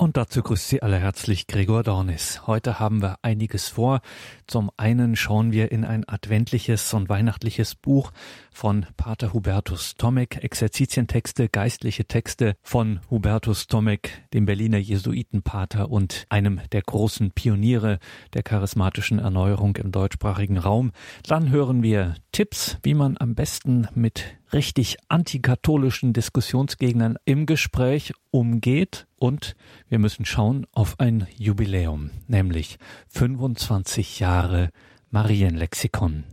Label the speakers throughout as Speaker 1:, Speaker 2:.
Speaker 1: Und dazu grüßt Sie alle herzlich Gregor Dornis. Heute haben wir einiges vor. Zum einen schauen wir in ein adventliches und weihnachtliches Buch von Pater Hubertus Tomek, Exerzitientexte, geistliche Texte von Hubertus Tomek, dem Berliner Jesuitenpater und einem der großen Pioniere der charismatischen Erneuerung im deutschsprachigen Raum. Dann hören wir Tipps, wie man am besten mit richtig antikatholischen Diskussionsgegnern im Gespräch umgeht und wir müssen schauen auf ein Jubiläum, nämlich 25 Jahre Marienlexikon.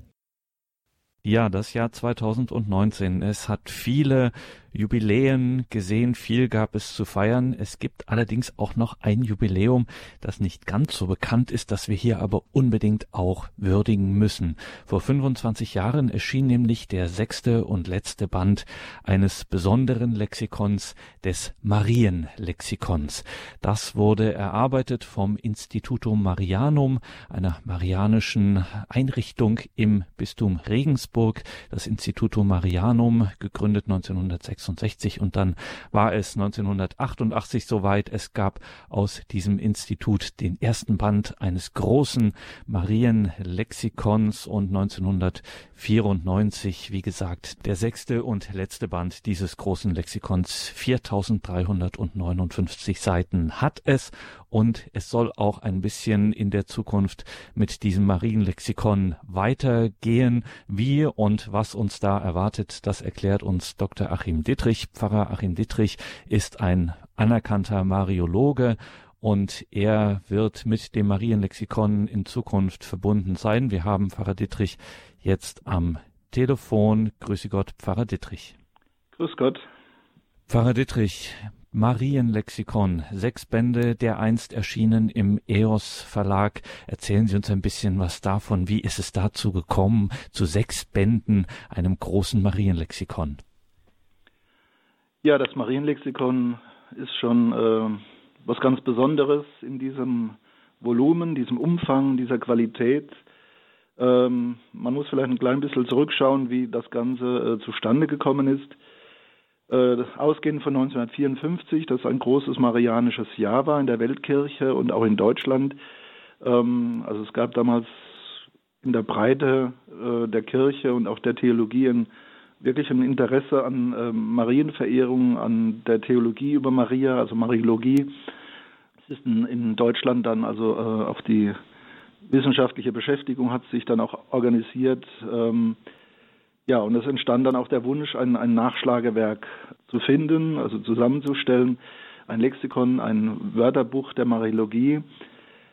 Speaker 1: Ja, das Jahr 2019. Es hat viele Jubiläen gesehen, viel gab es zu feiern. Es gibt allerdings auch noch ein Jubiläum, das nicht ganz so bekannt ist, das wir hier aber unbedingt auch würdigen müssen. Vor 25 Jahren erschien nämlich der sechste und letzte Band eines besonderen Lexikons, des Marienlexikons. Das wurde erarbeitet vom Institutum Marianum, einer marianischen Einrichtung im Bistum Regensburg. Das Institutum Marianum, gegründet 1906 1966 und dann war es 1988 soweit. Es gab aus diesem Institut den ersten Band eines großen Marienlexikons und 1994, wie gesagt, der sechste und letzte Band dieses großen Lexikons. 4359 Seiten hat es und es soll auch ein bisschen in der Zukunft mit diesem Marienlexikon weitergehen. Wie und was uns da erwartet, das erklärt uns Dr. Achim Dittrich. Pfarrer Achim Dittrich ist ein anerkannter Mariologe und er wird mit dem Marienlexikon in Zukunft verbunden sein. Wir haben Pfarrer Dittrich jetzt am Telefon. Grüße Gott, Pfarrer Dittrich.
Speaker 2: Grüß Gott.
Speaker 1: Pfarrer Dittrich, Marienlexikon, sechs Bände, der einst erschienen im EOS Verlag. Erzählen Sie uns ein bisschen was davon. Wie ist es dazu gekommen, zu sechs Bänden, einem großen Marienlexikon?
Speaker 2: Ja, das Marienlexikon ist schon äh, was ganz Besonderes in diesem Volumen, diesem Umfang, dieser Qualität. Ähm, man muss vielleicht ein klein bisschen zurückschauen, wie das Ganze äh, zustande gekommen ist ausgehend von 1954, das ein großes marianisches Jahr war in der Weltkirche und auch in Deutschland. Ähm, also es gab damals in der Breite äh, der Kirche und auch der Theologie ein, wirklich ein Interesse an äh, Marienverehrung, an der Theologie über Maria, also Mariologie. Es ist in, Deutschland dann also äh, auch die wissenschaftliche Beschäftigung hat sich dann auch organisiert. Ja, und es entstand dann auch der Wunsch, ein, ein Nachschlagewerk zu finden, also zusammenzustellen, ein Lexikon, ein Wörterbuch der Mariologie.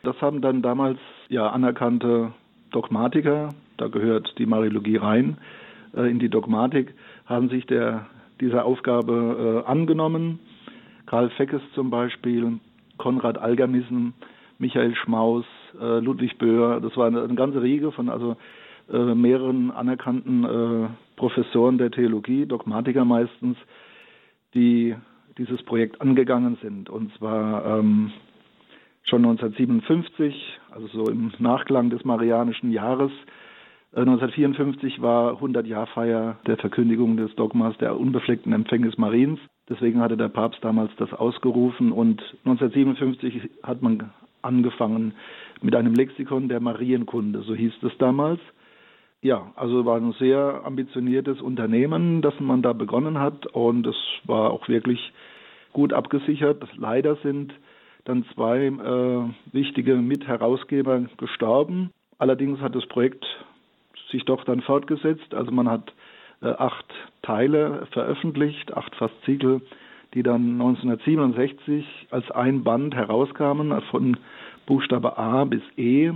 Speaker 2: Das haben dann damals ja anerkannte Dogmatiker, da gehört die Mariologie rein, äh, in die Dogmatik, haben sich der, dieser Aufgabe äh, angenommen. Karl Feckes zum Beispiel, Konrad Algermissen, Michael Schmaus, äh, Ludwig Böhr, das war eine, eine ganze Riege von also äh, mehreren anerkannten äh, Professoren der Theologie, Dogmatiker meistens, die dieses Projekt angegangen sind. Und zwar ähm, schon 1957, also so im Nachklang des Marianischen Jahres. Äh, 1954 war 100-Jahr-Feier der Verkündigung des Dogmas der unbefleckten Empfängnis Mariens. Deswegen hatte der Papst damals das ausgerufen und 1957 hat man angefangen mit einem Lexikon der Marienkunde, so hieß es damals. Ja, also war ein sehr ambitioniertes Unternehmen, das man da begonnen hat und es war auch wirklich gut abgesichert. Leider sind dann zwei äh, wichtige Mitherausgeber gestorben. Allerdings hat das Projekt sich doch dann fortgesetzt. Also man hat äh, acht Teile veröffentlicht, acht Faszikel, die dann 1967 als ein Band herauskamen, von Buchstabe A bis E.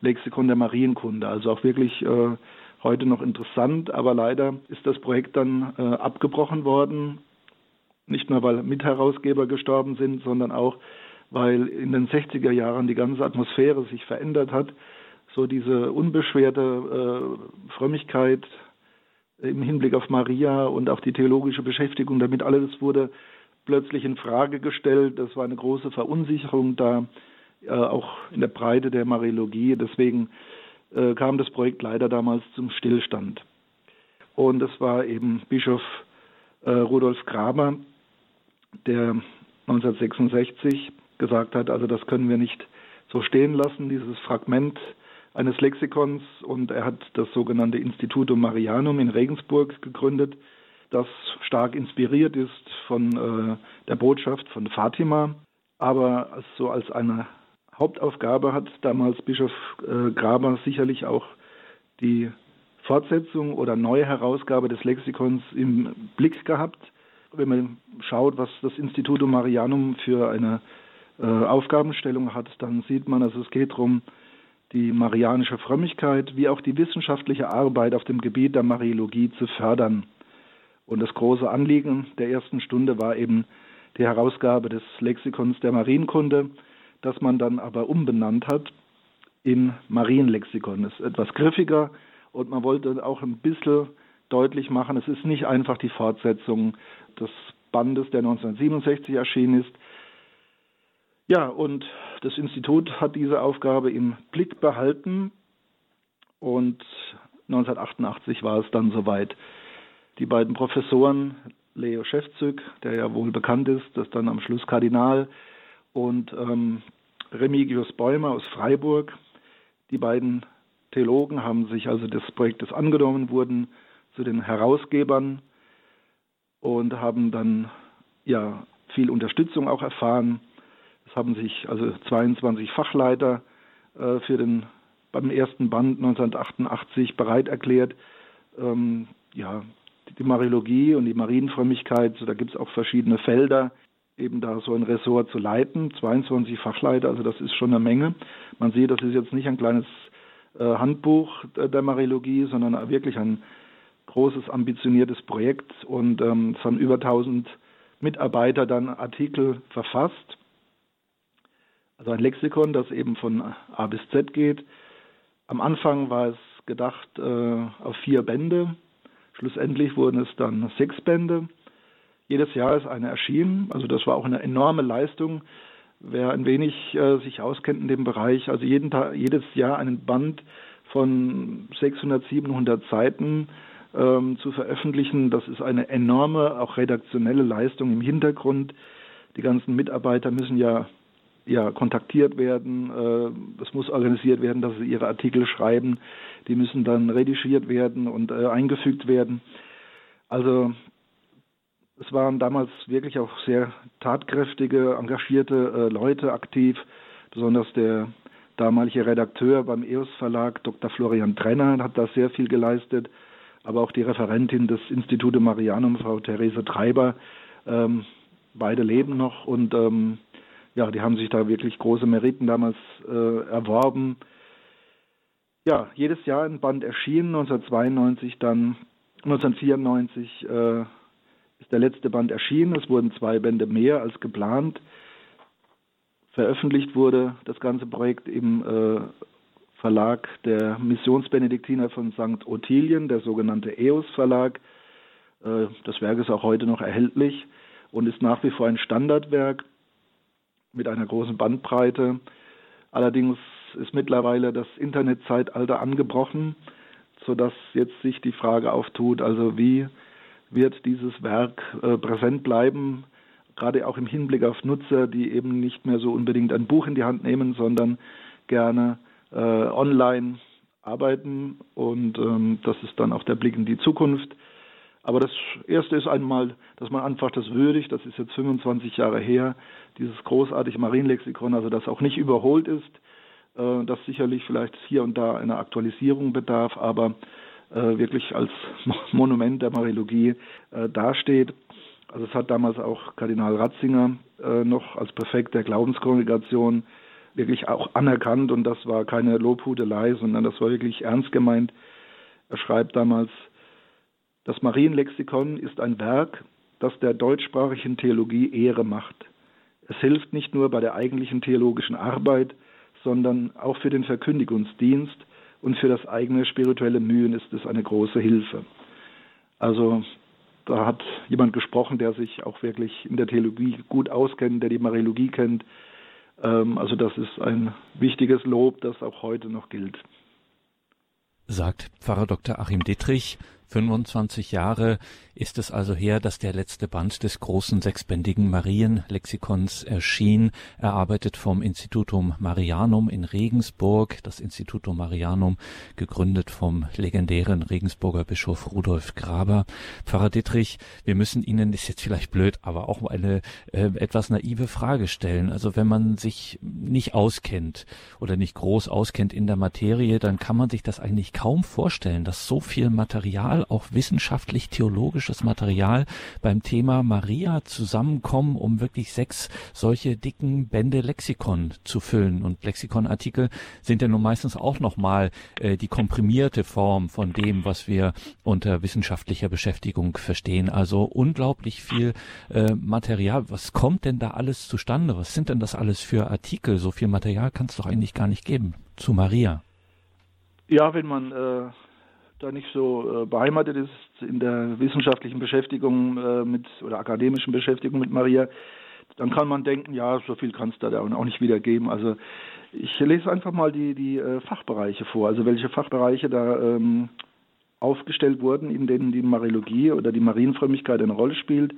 Speaker 2: Lexikon der Marienkunde. Also auch wirklich äh, heute noch interessant, aber leider ist das Projekt dann äh, abgebrochen worden. Nicht nur, weil Mitherausgeber gestorben sind, sondern auch, weil in den 60er Jahren die ganze Atmosphäre sich verändert hat. So diese unbeschwerte äh, Frömmigkeit im Hinblick auf Maria und auch die theologische Beschäftigung damit, alles wurde plötzlich in Frage gestellt. Das war eine große Verunsicherung da äh, auch in der Breite der Mariologie. Deswegen äh, kam das Projekt leider damals zum Stillstand. Und es war eben Bischof äh, Rudolf Graber, der 1966 gesagt hat, also das können wir nicht so stehen lassen, dieses Fragment eines Lexikons. Und er hat das sogenannte Institutum Marianum in Regensburg gegründet, das stark inspiriert ist von äh, der Botschaft von Fatima, aber so als eine Hauptaufgabe hat damals Bischof äh, Graber sicherlich auch die Fortsetzung oder neue Herausgabe des Lexikons im Blick gehabt. Wenn man schaut, was das Institutum Marianum für eine äh, Aufgabenstellung hat, dann sieht man, also es geht darum, die marianische Frömmigkeit wie auch die wissenschaftliche Arbeit auf dem Gebiet der Mariologie zu fördern. Und das große Anliegen der ersten Stunde war eben die Herausgabe des Lexikons der Marienkunde, das man dann aber umbenannt hat in Marienlexikon. Das ist etwas griffiger und man wollte auch ein bisschen deutlich machen, es ist nicht einfach die Fortsetzung des Bandes, der 1967 erschienen ist. Ja, und das Institut hat diese Aufgabe im Blick behalten und 1988 war es dann soweit. Die beiden Professoren, Leo Schäfzüg, der ja wohl bekannt ist, das dann am Schluss Kardinal, und ähm, Remigius Bäumer aus Freiburg, die beiden Theologen haben sich also des Projektes angenommen, wurden zu den Herausgebern und haben dann ja viel Unterstützung auch erfahren. Es haben sich also 22 Fachleiter äh, für den beim ersten Band 1988 bereit erklärt, ähm, ja, die Mariologie und die Marienfrömmigkeit, so, da gibt es auch verschiedene Felder, eben da so ein Ressort zu leiten. 22 Fachleiter, also das ist schon eine Menge. Man sieht, das ist jetzt nicht ein kleines äh, Handbuch der Mariologie, sondern wirklich ein großes, ambitioniertes Projekt und ähm, es haben über 1000 Mitarbeiter dann Artikel verfasst. Also ein Lexikon, das eben von A bis Z geht. Am Anfang war es gedacht äh, auf vier Bände. Schlussendlich wurden es dann sechs Bände. Jedes Jahr ist eine erschienen. Also das war auch eine enorme Leistung. Wer ein wenig äh, sich auskennt in dem Bereich, also jeden Tag, jedes Jahr einen Band von 600, 700 Seiten ähm, zu veröffentlichen, das ist eine enorme, auch redaktionelle Leistung im Hintergrund. Die ganzen Mitarbeiter müssen ja ja, kontaktiert werden. Äh, es muss organisiert werden, dass sie ihre Artikel schreiben. Die müssen dann redigiert werden und äh, eingefügt werden. Also es waren damals wirklich auch sehr tatkräftige, engagierte äh, Leute aktiv, besonders der damalige Redakteur beim EOS Verlag, Dr. Florian Trenner, hat da sehr viel geleistet, aber auch die Referentin des Institute Marianum, Frau Therese Treiber, ähm, beide leben noch und ähm, ja, die haben sich da wirklich große Meriten damals äh, erworben. Ja, jedes Jahr ein Band erschienen, 1992 dann, 1994 äh, ist der letzte Band erschienen. Es wurden zwei Bände mehr als geplant. Veröffentlicht wurde das ganze Projekt im äh, Verlag der Missionsbenediktiner von St. Ottilien, der sogenannte EOS Verlag. Äh, das Werk ist auch heute noch erhältlich und ist nach wie vor ein Standardwerk mit einer großen Bandbreite. Allerdings ist mittlerweile das Internetzeitalter angebrochen, sodass jetzt sich die Frage auftut, also wie wird dieses Werk äh, präsent bleiben, gerade auch im Hinblick auf Nutzer, die eben nicht mehr so unbedingt ein Buch in die Hand nehmen, sondern gerne äh, online arbeiten. Und ähm, das ist dann auch der Blick in die Zukunft. Aber das Erste ist einmal, dass man einfach das würdigt, das ist jetzt 25 Jahre her, dieses großartige Marienlexikon, also das auch nicht überholt ist, äh, das sicherlich vielleicht hier und da einer Aktualisierung bedarf, aber wirklich als Monument der Mariologie äh, dasteht. Also es hat damals auch Kardinal Ratzinger äh, noch als Präfekt der Glaubenskongregation wirklich auch anerkannt und das war keine Lobhudelei, sondern das war wirklich ernst gemeint. Er schreibt damals, das Marienlexikon ist ein Werk, das der deutschsprachigen Theologie Ehre macht. Es hilft nicht nur bei der eigentlichen theologischen Arbeit, sondern auch für den Verkündigungsdienst und für das eigene spirituelle Mühen ist es eine große Hilfe. Also da hat jemand gesprochen, der sich auch wirklich in der Theologie gut auskennt, der die Mariologie kennt. Ähm, also das ist ein wichtiges Lob, das auch heute noch gilt.
Speaker 1: Sagt Pfarrer Dr. Achim Dittrich 25 Jahre ist es also her, dass der letzte Band des großen sechsbändigen Marienlexikons erschien, erarbeitet vom Institutum Marianum in Regensburg. Das Institutum Marianum, gegründet vom legendären Regensburger Bischof Rudolf Graber. Pfarrer Dittrich, wir müssen Ihnen, ist jetzt vielleicht blöd, aber auch eine äh, etwas naive Frage stellen. Also wenn man sich nicht auskennt oder nicht groß auskennt in der Materie, dann kann man sich das eigentlich kaum vorstellen, dass so viel Material, auch wissenschaftlich-theologisch theologisches Material beim Thema Maria zusammenkommen, um wirklich sechs solche dicken Bände Lexikon zu füllen. Und Lexikonartikel sind ja nun meistens auch nochmal äh, die komprimierte Form von dem, was wir unter wissenschaftlicher Beschäftigung verstehen. Also unglaublich viel äh, Material. Was kommt denn da alles zustande? Was sind denn das alles für Artikel? So viel Material kann es doch eigentlich gar nicht geben zu Maria.
Speaker 2: Ja, wenn man äh, da nicht so äh, beheimatet ist in der wissenschaftlichen Beschäftigung äh, mit oder akademischen Beschäftigung mit Maria, dann kann man denken, ja, so viel kann es da auch nicht wiedergeben. Also ich lese einfach mal die, die äh, Fachbereiche vor, also welche Fachbereiche da ähm, aufgestellt wurden, in denen die Mariologie oder die Marienfrömmigkeit eine Rolle spielt.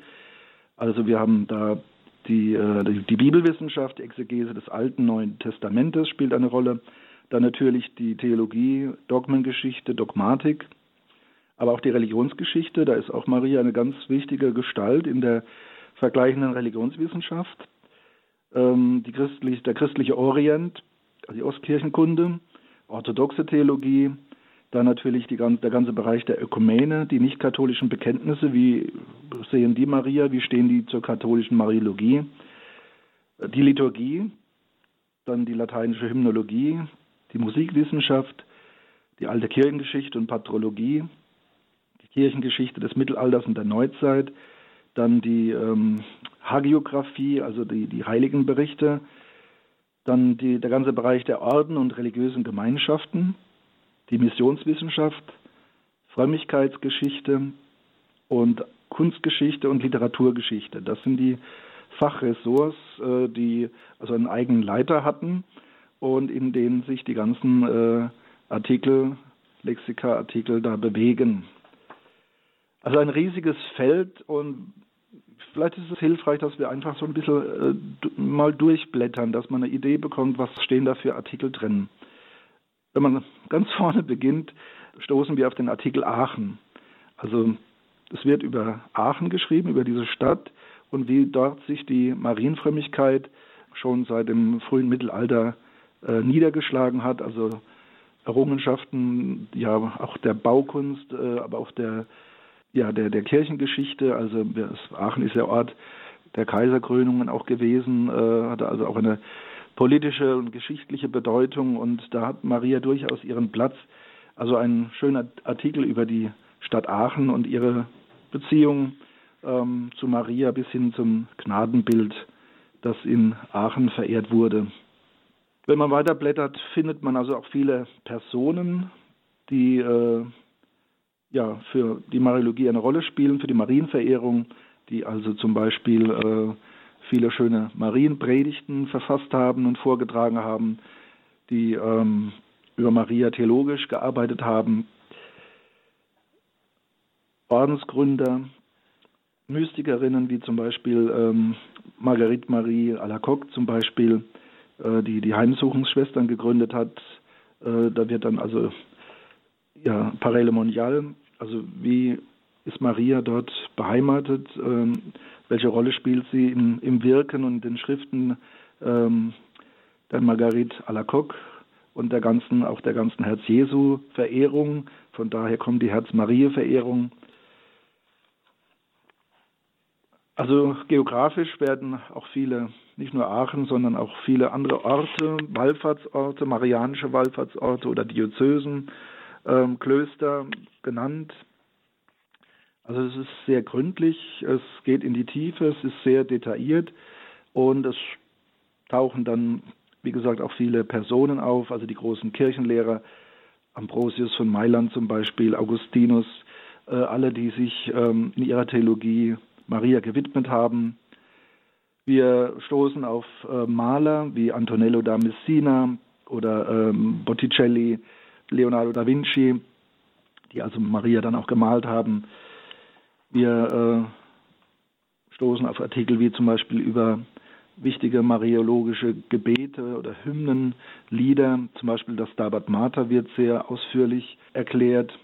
Speaker 2: Also wir haben da die, äh, die Bibelwissenschaft, die Exegese des Alten Neuen Testamentes spielt eine Rolle. Dann natürlich die Theologie, Dogmengeschichte, Dogmatik, aber auch die Religionsgeschichte. Da ist auch Maria eine ganz wichtige Gestalt in der vergleichenden Religionswissenschaft. Ähm, christlich, der christliche Orient, also die Ostkirchenkunde, orthodoxe Theologie, dann natürlich die, der ganze Bereich der Ökumene, die nicht-katholischen Bekenntnisse, wie sehen die Maria, wie stehen die zur katholischen Mariologie, die Liturgie, dann die lateinische Hymnologie, die Musikwissenschaft, die alte Kirchengeschichte und Patrologie, die Kirchengeschichte des Mittelalters und der Neuzeit, dann die ähm, Hagiographie, also die, die Heiligenberichte, dann die, der ganze Bereich der Orden und religiösen Gemeinschaften, die Missionswissenschaft, Frömmigkeitsgeschichte und Kunstgeschichte und Literaturgeschichte. Das sind die Fachressorts, äh, die also einen eigenen Leiter hatten und in denen sich die ganzen äh, Artikel, Lexika-Artikel da bewegen. Also ein riesiges Feld und vielleicht ist es hilfreich, dass wir einfach so ein bisschen äh, mal durchblättern, dass man eine Idee bekommt, was stehen da für Artikel drin. Wenn man ganz vorne beginnt, stoßen wir auf den Artikel Aachen. Also es wird über Aachen geschrieben, über diese Stadt und wie dort sich die Marienfrömmigkeit schon seit dem frühen Mittelalter äh, niedergeschlagen hat, also Errungenschaften ja auch der Baukunst, äh, aber auch der ja der der Kirchengeschichte. Also Aachen ist ja Ort der Kaiserkrönungen auch gewesen, äh, hatte also auch eine politische und geschichtliche Bedeutung und da hat Maria durchaus ihren Platz. Also ein schöner Artikel über die Stadt Aachen und ihre Beziehung ähm, zu Maria bis hin zum Gnadenbild, das in Aachen verehrt wurde. Wenn man weiterblättert, findet man also auch viele Personen, die äh, ja, für die Mariologie eine Rolle spielen, für die Marienverehrung, die also zum Beispiel äh, viele schöne Marienpredigten verfasst haben und vorgetragen haben, die ähm, über Maria theologisch gearbeitet haben, Ordensgründer, Mystikerinnen wie zum Beispiel ähm, Marguerite Marie Alacoque zum Beispiel, die die Heimsuchungsschwestern gegründet hat. Äh, da wird dann also ja Parelle Mondial, also wie ist Maria dort beheimatet, ähm, welche Rolle spielt sie in, im Wirken und den Schriften ähm, der Marguerite Alacoque und der ganzen, auch der ganzen Herz-Jesu-Verehrung. Von daher kommt die Herz-Marie-Verehrung. Also geografisch werden auch viele nicht nur Aachen, sondern auch viele andere Orte, Wallfahrtsorte, marianische Wallfahrtsorte oder Diözesen, ähm, Klöster genannt. Also es ist sehr gründlich, es geht in die Tiefe, es ist sehr detailliert und es tauchen dann, wie gesagt, auch viele Personen auf, also die großen Kirchenlehrer, Ambrosius von Mailand zum Beispiel, Augustinus, äh, alle, die sich ähm, in ihrer Theologie Maria gewidmet haben. Wir stoßen auf äh, Maler wie Antonello da Messina oder ähm, Botticelli, Leonardo da Vinci, die also Maria dann auch gemalt haben. Wir äh, stoßen auf Artikel wie zum Beispiel über wichtige mariologische Gebete oder Hymnen, Lieder, zum Beispiel das Stabat Mater wird sehr ausführlich erklärt.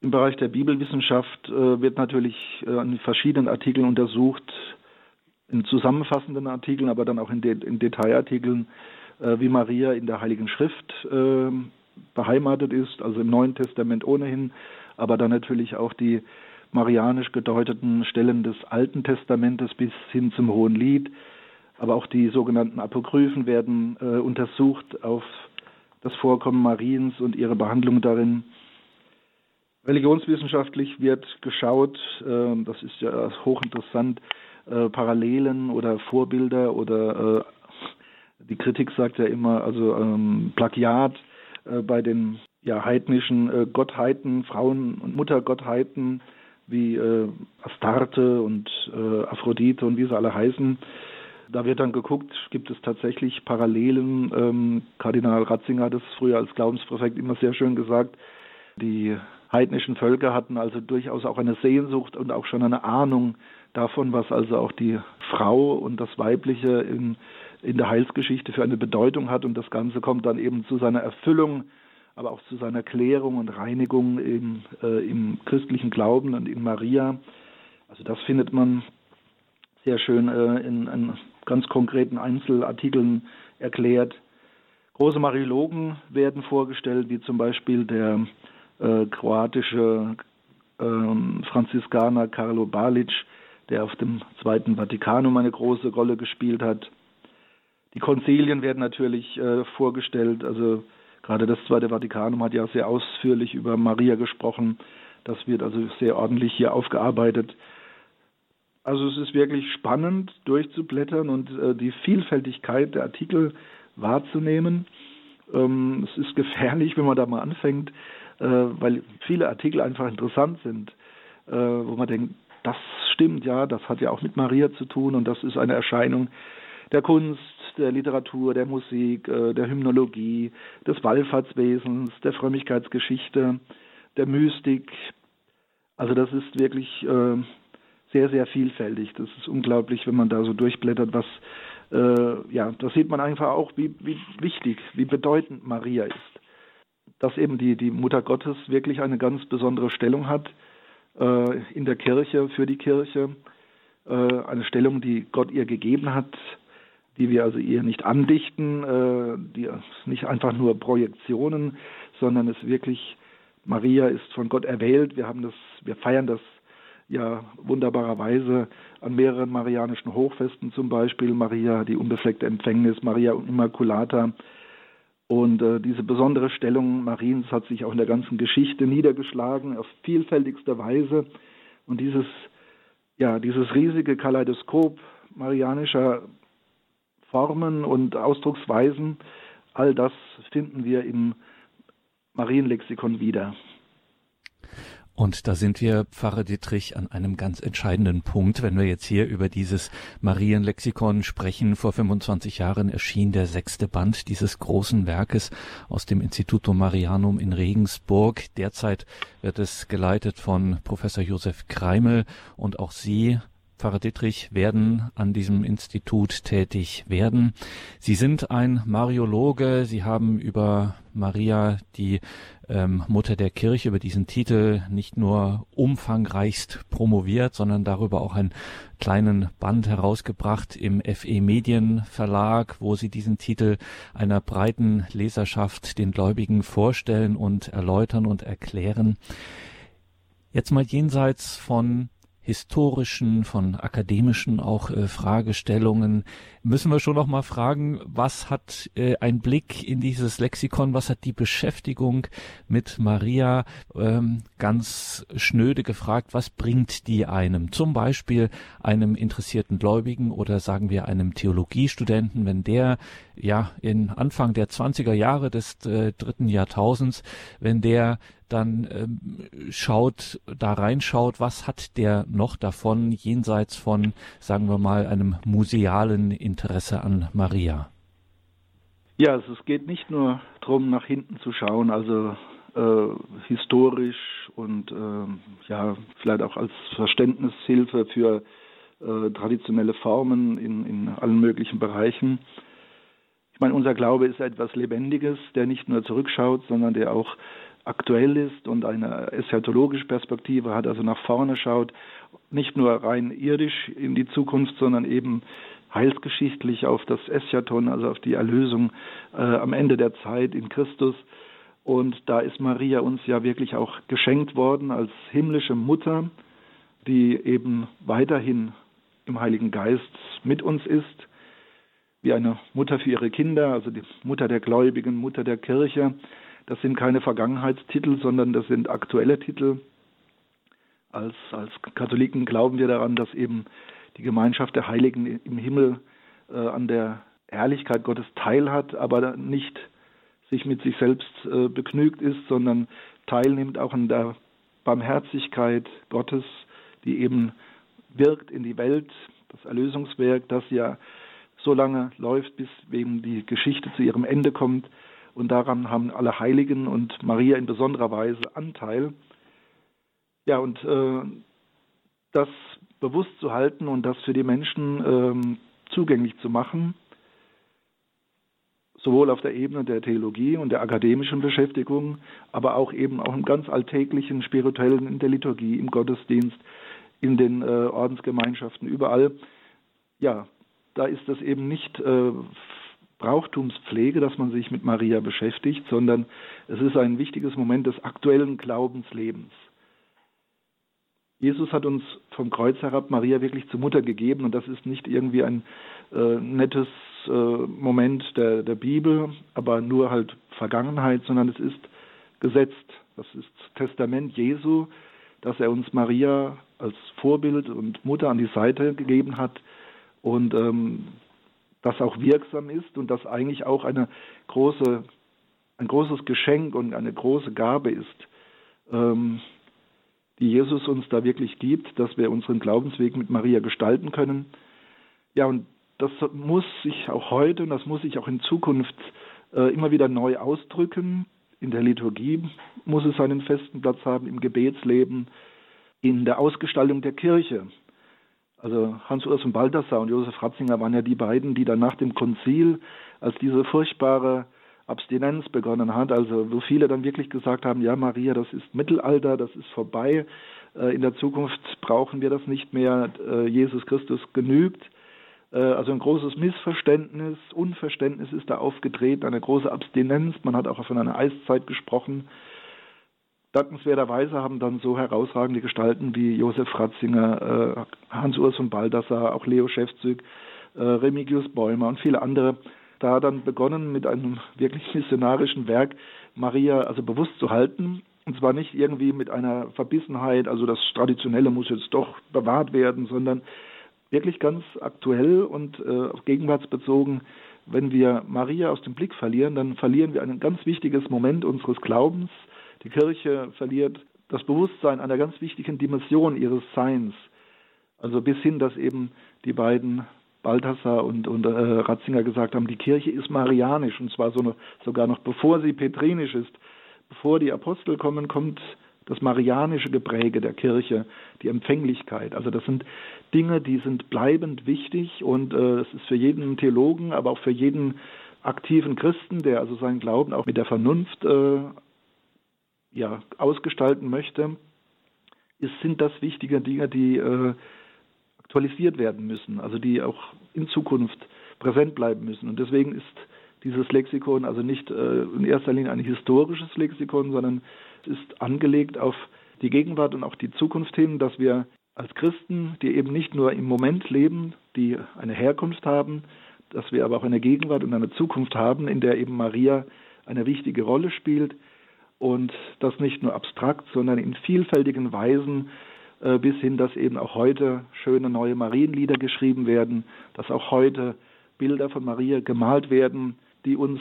Speaker 2: Im Bereich der Bibelwissenschaft äh, wird natürlich in verschiedenen Artikeln untersucht, in zusammenfassenden Artikeln, aber dann auch in, De in Detailartikeln, äh, wie Maria in der Heiligen Schrift äh, beheimatet ist, also im Neuen Testament ohnehin, aber dann natürlich auch die marianisch gedeuteten Stellen des Alten Testamentes bis hin zum Hohen Lied, aber auch die sogenannten Apokryphen werden äh, untersucht auf das Vorkommen Mariens und ihre Behandlung darin. Religionswissenschaftlich wird geschaut, äh, das ist ja hochinteressant, äh, Parallelen oder Vorbilder oder äh, die Kritik sagt ja immer, also ähm, Plagiat äh, bei den ja, heidnischen Gottheiten, Frauen- und Muttergottheiten wie Astarte und Aphrodite und wie sie alle heißen. Da wird dann geguckt, gibt es tatsächlich Parallelen. Ähm, Kardinal Ratzinger hat es früher als Glaubenspräfekt immer sehr schön gesagt. Die heidnischen Völker hatten also durchaus auch eine Sehnsucht und auch schon eine Ahnung davon, was also auch die Frau und das Weibliche in, in der Heilsgeschichte für eine Bedeutung hat. Und das Ganze kommt dann eben zu seiner Erfüllung, aber auch zu seiner Klärung und Reinigung im, äh, im christlichen Glauben und in Maria. Also das findet man sehr schön äh, in, in ganz konkreten Einzelartikeln erklärt. Große Mariologen werden vorgestellt, wie zum Beispiel der äh, kroatische äh, Franziskaner Carlo Balic, der auf dem Zweiten Vatikanum eine große Rolle gespielt hat. Die Konzilien werden natürlich äh, vorgestellt, also gerade das Zweite Vatikanum hat ja sehr ausführlich über Maria gesprochen. Das wird also sehr ordentlich hier aufgearbeitet. Also es ist wirklich spannend durchzublättern und äh, die Vielfältigkeit der Artikel wahrzunehmen. Ähm, es ist gefährlich, wenn man da mal anfängt, weil viele Artikel einfach interessant sind, äh, wo man denkt, das stimmt, ja, das hat ja auch mit Maria zu tun und das ist eine Erscheinung der Kunst, der Literatur, der Musik, äh, der Hymnologie, des Wallfahrtswesens, der Frömmigkeitsgeschichte, der Mystik. Also das ist wirklich äh, sehr, sehr vielfältig. Das ist unglaublich, wenn man da so durchblättert, was, äh, ja, da sieht man einfach auch, wie, wie wichtig, wie bedeutend Maria ist. Dass eben die, die Mutter Gottes wirklich eine ganz besondere Stellung hat äh, in der Kirche, für die Kirche. Äh, eine Stellung, die Gott ihr gegeben hat, die wir also ihr nicht andichten, äh, die nicht einfach nur Projektionen, sondern es wirklich Maria ist von Gott erwählt. Wir haben das, wir feiern das ja wunderbarerweise an mehreren marianischen Hochfesten zum Beispiel Maria, die unbefleckte Empfängnis, Maria Immaculata. Und äh, diese besondere Stellung Mariens hat sich auch in der ganzen Geschichte niedergeschlagen auf vielfältigste Weise. Und dieses, ja, dieses riesige Kaleidoskop marianischer Formen und Ausdrucksweisen, all das finden wir im Marienlexikon wieder.
Speaker 1: Und da sind wir, Pfarrer Dietrich, an einem ganz entscheidenden Punkt. Wenn wir jetzt hier über dieses Marienlexikon sprechen, vor 25 Jahren erschien der sechste Band dieses großen Werkes aus dem Instituto Marianum in Regensburg. Derzeit wird es geleitet von Professor Josef Kreimel und auch Sie Pfarrer Dittrich werden an diesem Institut tätig werden. Sie sind ein Mariologe. Sie haben über Maria, die ähm, Mutter der Kirche, über diesen Titel nicht nur umfangreichst promoviert, sondern darüber auch einen kleinen Band herausgebracht im FE Medien Verlag, wo Sie diesen Titel einer breiten Leserschaft, den Gläubigen vorstellen und erläutern und erklären. Jetzt mal jenseits von historischen, von akademischen auch äh, Fragestellungen müssen wir schon noch mal fragen, was hat äh, ein Blick in dieses Lexikon, was hat die Beschäftigung mit Maria ähm, ganz schnöde gefragt, was bringt die einem? Zum Beispiel einem interessierten Gläubigen oder sagen wir einem Theologiestudenten, wenn der ja in Anfang der 20er Jahre des äh, dritten Jahrtausends, wenn der dann ähm, schaut, da reinschaut, was hat der noch davon, jenseits von, sagen wir mal, einem musealen Interesse an Maria?
Speaker 2: Ja, also es geht nicht nur darum, nach hinten zu schauen, also äh, historisch und äh, ja, vielleicht auch als Verständnishilfe für äh, traditionelle Formen in, in allen möglichen Bereichen. Ich meine, unser Glaube ist etwas Lebendiges, der nicht nur zurückschaut, sondern der auch aktuell ist und eine eschatologische Perspektive hat, also nach vorne schaut, nicht nur rein irdisch in die Zukunft, sondern eben heilsgeschichtlich auf das Eschaton, also auf die Erlösung äh, am Ende der Zeit in Christus. Und da ist Maria uns ja wirklich auch geschenkt worden als himmlische Mutter, die eben weiterhin im Heiligen Geist mit uns ist, wie eine Mutter für ihre Kinder, also die Mutter der Gläubigen, Mutter der Kirche. Das sind keine Vergangenheitstitel, sondern das sind aktuelle Titel. Als, als Katholiken glauben wir daran, dass eben die Gemeinschaft der Heiligen im Himmel äh, an der Herrlichkeit Gottes teilhat, aber nicht sich mit sich selbst äh, begnügt ist, sondern teilnimmt auch an der Barmherzigkeit Gottes, die eben wirkt in die Welt, das Erlösungswerk, das ja so lange läuft, bis eben die Geschichte zu ihrem Ende kommt. Und daran haben alle Heiligen und Maria in besonderer Weise Anteil. Ja, und äh, das bewusst zu halten und das für die Menschen ähm, zugänglich zu machen, sowohl auf der Ebene der Theologie und der akademischen Beschäftigung, aber auch eben auch im ganz alltäglichen spirituellen, in der Liturgie, im Gottesdienst, in den äh, Ordensgemeinschaften, überall. Ja, da ist das eben nicht äh, Brauchtumspflege, dass man sich mit Maria beschäftigt, sondern es ist ein wichtiges Moment des aktuellen Glaubenslebens. Jesus hat uns vom Kreuz herab Maria wirklich zur Mutter gegeben und das ist nicht irgendwie ein äh, nettes äh, Moment der, der Bibel, aber nur halt Vergangenheit, sondern es ist gesetzt. Das ist Testament Jesu, dass er uns Maria als Vorbild und Mutter an die Seite gegeben hat und ähm, das auch wirksam ist und das eigentlich auch eine große, ein großes Geschenk und eine große Gabe ist. Ähm, die Jesus uns da wirklich gibt, dass wir unseren Glaubensweg mit Maria gestalten können. Ja, und das muss sich auch heute und das muss sich auch in Zukunft äh, immer wieder neu ausdrücken. In der Liturgie muss es seinen festen Platz haben, im Gebetsleben, in der Ausgestaltung der Kirche. Also Hans Urs und Balthasar und Josef Ratzinger waren ja die beiden, die dann nach dem Konzil, als diese furchtbare Abstinenz begonnen hat, also wo viele dann wirklich gesagt haben, ja Maria, das ist Mittelalter, das ist vorbei, äh, in der Zukunft brauchen wir das nicht mehr, äh, Jesus Christus genügt. Äh, also ein großes Missverständnis, Unverständnis ist da aufgetreten, eine große Abstinenz, man hat auch von einer Eiszeit gesprochen. Dankenswerterweise haben dann so herausragende Gestalten wie Josef Ratzinger, Hans Urs von Baldassar, auch Leo Schäfzüg, Remigius Bäumer und viele andere da dann begonnen mit einem wirklich missionarischen Werk, Maria also bewusst zu halten. Und zwar nicht irgendwie mit einer Verbissenheit, also das Traditionelle muss jetzt doch bewahrt werden, sondern wirklich ganz aktuell und äh, gegenwartsbezogen. Wenn wir Maria aus dem Blick verlieren, dann verlieren wir ein ganz wichtiges Moment unseres Glaubens. Die Kirche verliert das Bewusstsein einer ganz wichtigen Dimension ihres Seins. Also bis hin, dass eben die beiden Balthasar und, und äh, Ratzinger gesagt haben, die Kirche ist marianisch und zwar so eine, sogar noch bevor sie petrinisch ist. Bevor die Apostel kommen, kommt das marianische Gepräge der Kirche, die Empfänglichkeit. Also das sind Dinge, die sind bleibend wichtig und äh, ist für jeden Theologen, aber auch für jeden aktiven Christen, der also seinen Glauben auch mit der Vernunft äh, ja, ausgestalten möchte, ist, sind das wichtige Dinge, die äh, aktualisiert werden müssen, also die auch in Zukunft präsent bleiben müssen. Und deswegen ist dieses Lexikon also nicht äh, in erster Linie ein historisches Lexikon, sondern es ist angelegt auf die Gegenwart und auch die Zukunft hin, dass wir als Christen, die eben nicht nur im Moment leben, die eine Herkunft haben, dass wir aber auch eine Gegenwart und eine Zukunft haben, in der eben Maria eine wichtige Rolle spielt und das nicht nur abstrakt, sondern in vielfältigen Weisen äh, bis hin, dass eben auch heute schöne neue Marienlieder geschrieben werden, dass auch heute Bilder von Maria gemalt werden, die uns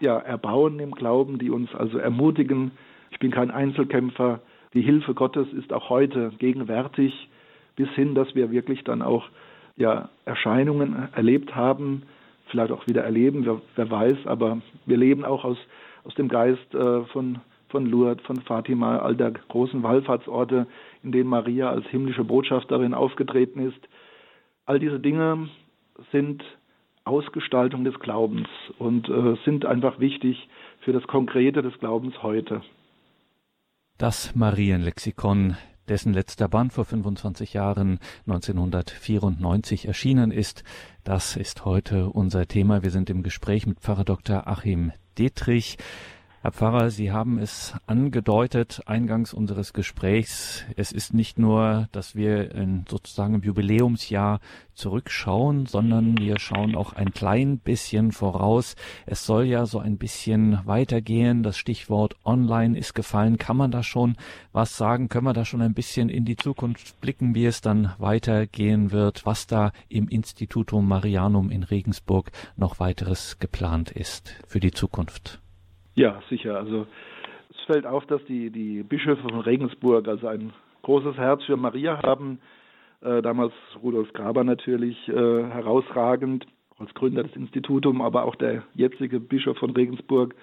Speaker 2: ja erbauen im Glauben, die uns also ermutigen. Ich bin kein Einzelkämpfer. Die Hilfe Gottes ist auch heute gegenwärtig, bis hin, dass wir wirklich dann auch ja, Erscheinungen erlebt haben, vielleicht auch wieder erleben, wer, wer weiß, aber wir leben auch aus, aus dem Geist äh, von von Lourdes, von Fatima, all der großen Wallfahrtsorte, in denen Maria als himmlische Botschafterin aufgetreten ist. All diese Dinge sind Ausgestaltung des Glaubens und äh, sind einfach wichtig für das Konkrete des Glaubens heute.
Speaker 1: Das Marienlexikon, dessen letzter Band vor 25 Jahren 1994 erschienen ist, das ist heute unser Thema. Wir sind im Gespräch mit Pfarrer Dr. Achim Detrich. Herr Pfarrer, Sie haben es angedeutet eingangs unseres Gesprächs. Es ist nicht nur, dass wir in sozusagen im Jubiläumsjahr zurückschauen, sondern wir schauen auch ein klein bisschen voraus. Es soll ja so ein bisschen weitergehen. Das Stichwort Online ist gefallen. Kann man da schon was sagen? Können wir da schon ein bisschen in die Zukunft blicken, wie es dann weitergehen wird, was da im Institutum Marianum in Regensburg noch weiteres geplant ist für die Zukunft?
Speaker 2: Ja, sicher. Also es fällt auf, dass die, die Bischöfe von Regensburg also ein großes Herz für Maria haben. Äh, damals Rudolf Graber natürlich äh, herausragend als Gründer des Institutums, aber auch der jetzige Bischof von Regensburg,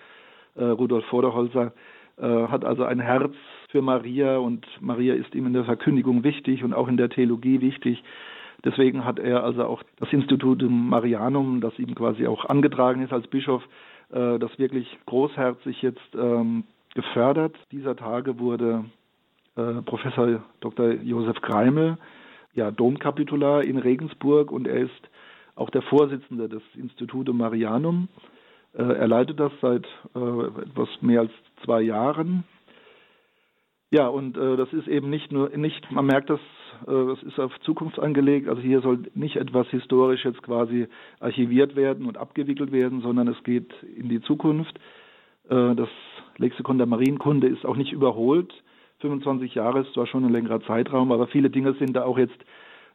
Speaker 2: äh, Rudolf Vorderholzer, äh, hat also ein Herz für Maria und Maria ist ihm in der Verkündigung wichtig und auch in der Theologie wichtig. Deswegen hat er also auch das Institutum Marianum, das ihm quasi auch angetragen ist als Bischof, äh, das wirklich großherzig jetzt ähm, gefördert. Dieser Tage wurde äh, Professor Dr. Josef Kreimel, ja, Domkapitular in Regensburg und er ist auch der Vorsitzende des Institutum Marianum. Äh, er leitet das seit äh, etwas mehr als zwei Jahren. Ja, und äh, das ist eben nicht nur, nicht, man merkt das äh, das ist auf Zukunft angelegt. Also hier soll nicht etwas historisch jetzt quasi archiviert werden und abgewickelt werden, sondern es geht in die Zukunft. Äh, das Lexikon der Marienkunde ist auch nicht überholt. 25 Jahre ist zwar schon ein längerer Zeitraum, aber viele Dinge sind da auch jetzt,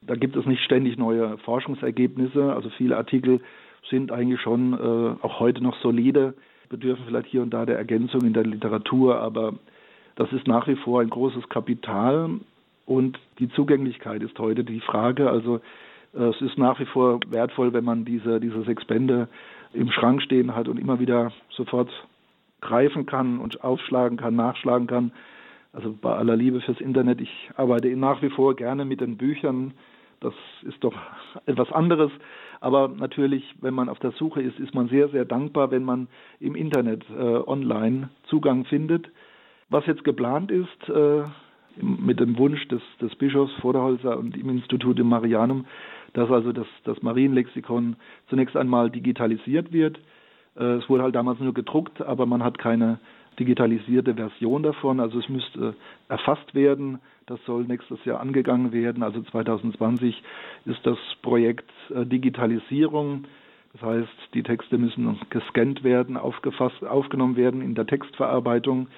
Speaker 2: da gibt es nicht ständig neue Forschungsergebnisse. Also viele Artikel sind eigentlich schon äh, auch heute noch solide, bedürfen vielleicht hier und da der Ergänzung in der Literatur, aber das ist nach wie vor ein großes Kapital und die Zugänglichkeit ist heute die Frage. Also äh, es ist nach wie vor wertvoll, wenn man diese, diese sechs Bände im Schrank stehen hat und immer wieder sofort greifen kann und aufschlagen kann, nachschlagen kann. Also bei aller Liebe fürs Internet, ich arbeite nach wie vor gerne mit den Büchern. Das ist doch etwas anderes. Aber natürlich, wenn man auf der Suche ist, ist man sehr, sehr dankbar, wenn man im Internet äh, online Zugang findet. Was jetzt geplant ist, äh, mit dem Wunsch des, des Bischofs Vorderholzer und im Institut im Marianum, dass also das, das Marienlexikon zunächst einmal digitalisiert wird. Äh, es wurde halt damals nur gedruckt, aber man hat keine digitalisierte Version davon. Also es müsste erfasst werden. Das soll nächstes Jahr angegangen werden. Also 2020 ist das Projekt äh, Digitalisierung. Das heißt, die Texte müssen gescannt werden, aufgenommen werden in der Textverarbeitung.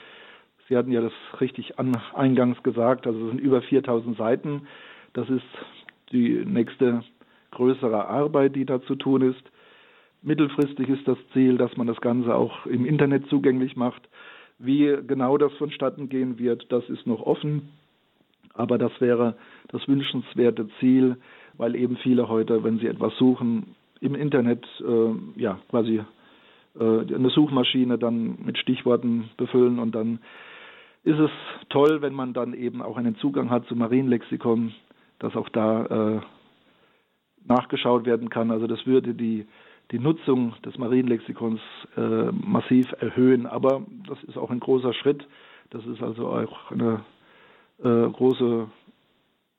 Speaker 2: Sie hatten ja das richtig an, eingangs gesagt, also es sind über 4000 Seiten. Das ist die nächste größere Arbeit, die da zu tun ist. Mittelfristig ist das Ziel, dass man das Ganze auch im Internet zugänglich macht. Wie genau das vonstatten gehen wird, das ist noch offen. Aber das wäre das wünschenswerte Ziel, weil eben viele heute, wenn sie etwas suchen, im Internet äh, ja quasi äh, eine Suchmaschine dann mit Stichworten befüllen und dann ist es toll, wenn man dann eben auch einen Zugang hat zum Marienlexikon, dass auch da äh, nachgeschaut werden kann. Also das würde die, die Nutzung des Marienlexikons äh, massiv erhöhen. Aber das ist auch ein großer Schritt. Das ist also auch eine äh, große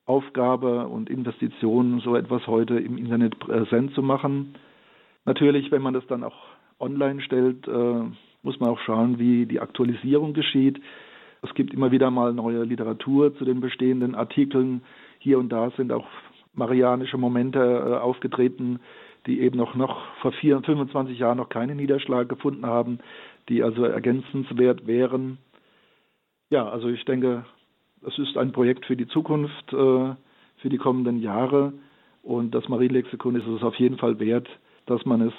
Speaker 2: Aufgabe und Investition, so etwas heute im Internet präsent zu machen. Natürlich, wenn man das dann auch online stellt, äh, muss man auch schauen, wie die Aktualisierung geschieht. Es gibt immer wieder mal neue Literatur zu den bestehenden Artikeln. Hier und da sind auch marianische Momente äh, aufgetreten, die eben noch, noch vor vier, 25 Jahren noch keinen Niederschlag gefunden haben, die also ergänzenswert wären. Ja, also ich denke, es ist ein Projekt für die Zukunft, äh, für die kommenden Jahre. Und das Marienlexikon ist es auf jeden Fall wert, dass man es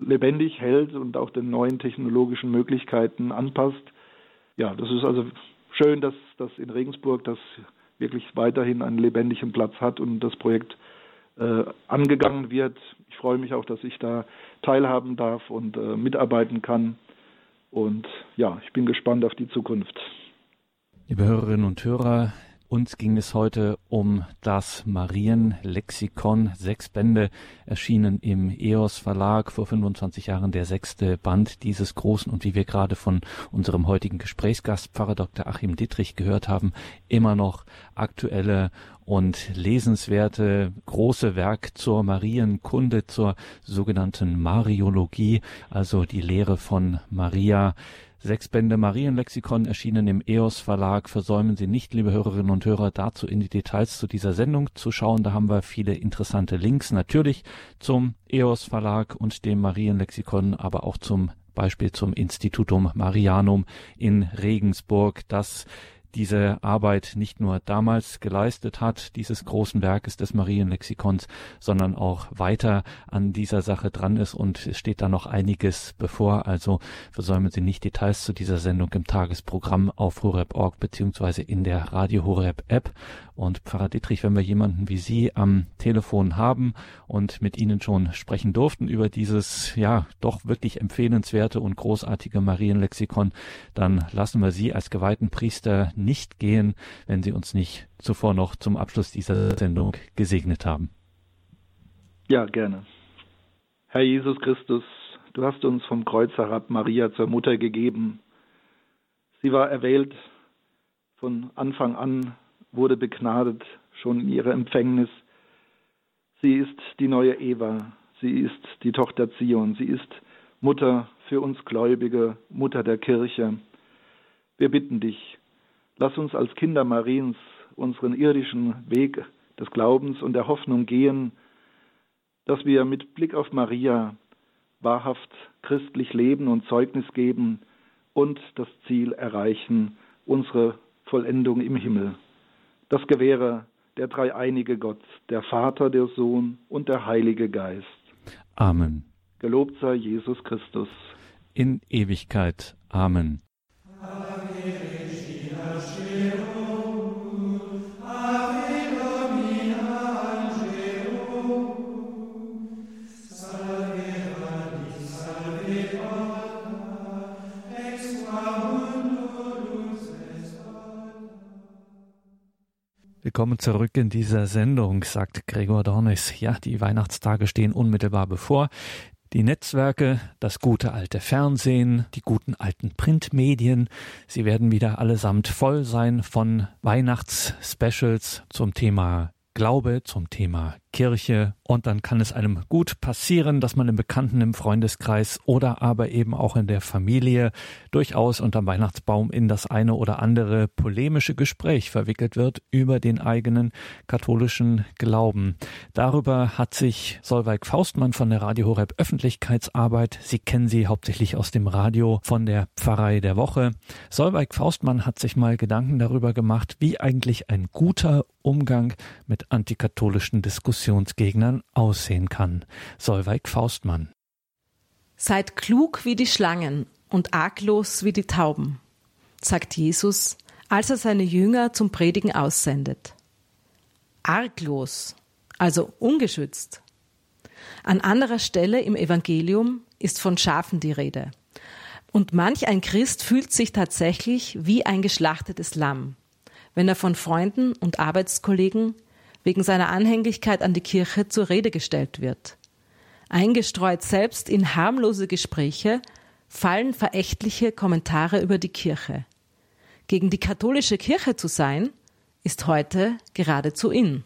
Speaker 2: lebendig hält und auch den neuen technologischen Möglichkeiten anpasst ja, das ist also schön, dass das in Regensburg das wirklich weiterhin einen lebendigen Platz hat und das Projekt äh, angegangen wird. Ich freue mich auch, dass ich da teilhaben darf und äh, mitarbeiten kann. Und ja, ich bin gespannt auf die Zukunft.
Speaker 1: Liebe Hörerinnen und Hörer, uns ging es heute um das Marienlexikon. Sechs Bände erschienen im EOS Verlag vor 25 Jahren. Der sechste Band dieses großen und wie wir gerade von unserem heutigen Gesprächsgast Pfarrer Dr. Achim Dittrich gehört haben, immer noch aktuelle und lesenswerte große Werk zur Marienkunde, zur sogenannten Mariologie, also die Lehre von Maria Sechs Bände Marienlexikon erschienen im EOS Verlag. Versäumen Sie nicht, liebe Hörerinnen und Hörer, dazu in die Details zu dieser Sendung zu schauen. Da haben wir viele interessante Links natürlich zum EOS Verlag und dem Marienlexikon, aber auch zum Beispiel zum Institutum Marianum in Regensburg, das diese Arbeit nicht nur damals geleistet hat, dieses großen Werkes des Marienlexikons, sondern auch weiter an dieser Sache dran ist und es steht da noch einiges bevor. Also versäumen Sie nicht Details zu dieser Sendung im Tagesprogramm auf horeb.org beziehungsweise in der Radio Horeb App. Und Pfarrer Dietrich, wenn wir jemanden wie Sie am Telefon haben und mit Ihnen schon sprechen durften über dieses, ja, doch wirklich empfehlenswerte und großartige Marienlexikon, dann lassen wir Sie als geweihten Priester nicht gehen, wenn Sie uns nicht zuvor noch zum Abschluss dieser Sendung gesegnet haben.
Speaker 2: Ja, gerne. Herr Jesus Christus, du hast uns vom Kreuz herab Maria zur Mutter gegeben. Sie war erwählt von Anfang an, wurde begnadet schon in ihrer Empfängnis. Sie ist die neue Eva, sie ist die Tochter Zion, sie ist Mutter für uns Gläubige, Mutter der Kirche. Wir bitten dich, Lass uns als Kinder Mariens unseren irdischen Weg des Glaubens und der Hoffnung gehen, dass wir mit Blick auf Maria wahrhaft christlich leben und Zeugnis geben und das Ziel erreichen, unsere Vollendung im Himmel. Das gewähre der dreieinige Gott, der Vater, der Sohn und der Heilige Geist.
Speaker 1: Amen.
Speaker 2: Gelobt sei Jesus Christus.
Speaker 1: In Ewigkeit. Amen. Willkommen zurück in dieser Sendung, sagt Gregor Dornis. Ja, die Weihnachtstage stehen unmittelbar bevor. Die Netzwerke, das gute alte Fernsehen, die guten alten Printmedien, sie werden wieder allesamt voll sein von Weihnachtsspecials zum Thema Glaube, zum Thema Kirche und dann kann es einem gut passieren, dass man im Bekannten, im Freundeskreis oder aber eben auch in der Familie durchaus unterm Weihnachtsbaum in das eine oder andere polemische Gespräch verwickelt wird über den eigenen katholischen Glauben. Darüber hat sich Solveig Faustmann von der Radio Horeb Öffentlichkeitsarbeit, Sie kennen sie hauptsächlich aus dem Radio von der Pfarrei der Woche. Solveig Faustmann hat sich mal Gedanken darüber gemacht, wie eigentlich ein guter Umgang mit antikatholischen Diskussionen Diskussionsgegnern aussehen kann. Solveig Faustmann.
Speaker 3: Seid klug wie die Schlangen und arglos wie die Tauben, sagt Jesus, als er seine Jünger zum Predigen aussendet. Arglos, also ungeschützt. An anderer Stelle im Evangelium ist von Schafen die Rede. Und manch ein Christ fühlt sich tatsächlich wie ein geschlachtetes Lamm, wenn er von Freunden und Arbeitskollegen wegen seiner Anhänglichkeit an die Kirche zur Rede gestellt wird. Eingestreut selbst in harmlose Gespräche fallen verächtliche Kommentare über die Kirche. Gegen die katholische Kirche zu sein, ist heute geradezu in.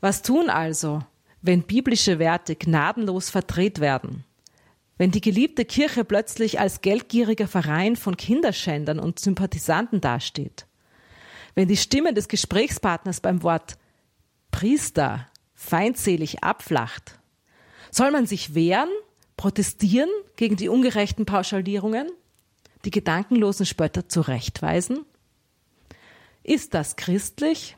Speaker 3: Was tun also, wenn biblische Werte gnadenlos verdreht werden? Wenn die geliebte Kirche plötzlich als geldgieriger Verein von Kinderschändern und Sympathisanten dasteht? Wenn die Stimme des Gesprächspartners beim Wort Priester feindselig abflacht, soll man sich wehren, protestieren gegen die ungerechten Pauschalierungen, die gedankenlosen Spötter zurechtweisen? Ist das christlich?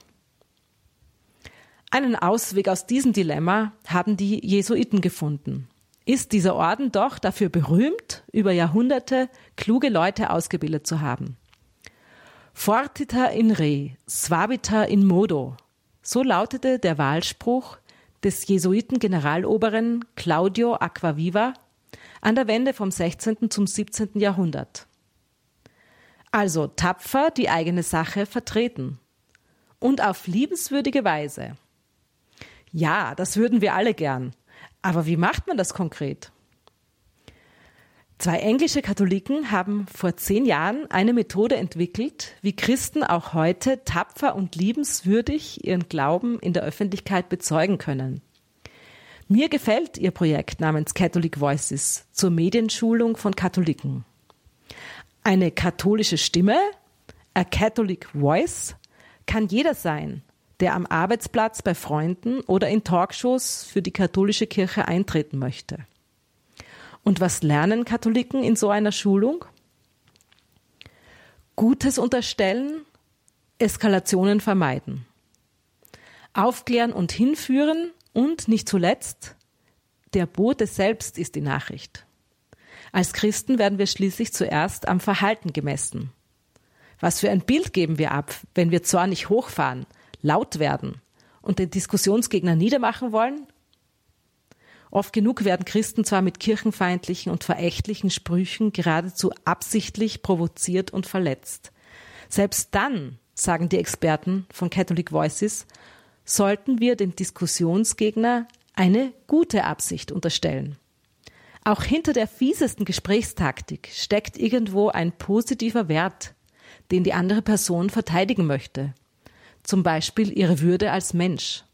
Speaker 3: Einen Ausweg aus diesem Dilemma haben die Jesuiten gefunden. Ist dieser Orden doch dafür berühmt, über Jahrhunderte kluge Leute ausgebildet zu haben. Fortita in re, suavita in modo. So lautete der Wahlspruch des Jesuiten-Generaloberen Claudio Aquaviva, an der Wende vom 16. zum 17. Jahrhundert. Also tapfer die eigene Sache vertreten und auf liebenswürdige Weise. Ja, das würden wir alle gern. Aber wie macht man das konkret? Zwei englische Katholiken haben vor zehn Jahren eine Methode entwickelt, wie Christen auch heute tapfer und liebenswürdig ihren Glauben in der Öffentlichkeit bezeugen können. Mir gefällt ihr Projekt namens Catholic Voices zur Medienschulung von Katholiken. Eine katholische Stimme, a Catholic Voice, kann jeder sein, der am Arbeitsplatz bei Freunden oder in Talkshows für die katholische Kirche eintreten möchte. Und was lernen Katholiken in so einer Schulung? Gutes unterstellen, Eskalationen vermeiden. Aufklären und hinführen und nicht zuletzt, der Bote selbst ist die Nachricht. Als Christen werden wir schließlich zuerst am Verhalten gemessen. Was für ein Bild geben wir ab, wenn wir zornig hochfahren, laut werden und den Diskussionsgegner niedermachen wollen Oft genug werden Christen zwar mit kirchenfeindlichen und verächtlichen Sprüchen geradezu absichtlich provoziert und verletzt. Selbst dann, sagen die Experten von Catholic Voices, sollten wir dem Diskussionsgegner eine gute Absicht unterstellen. Auch hinter der fiesesten Gesprächstaktik steckt irgendwo ein positiver Wert, den die andere Person verteidigen möchte. Zum Beispiel ihre Würde als Mensch.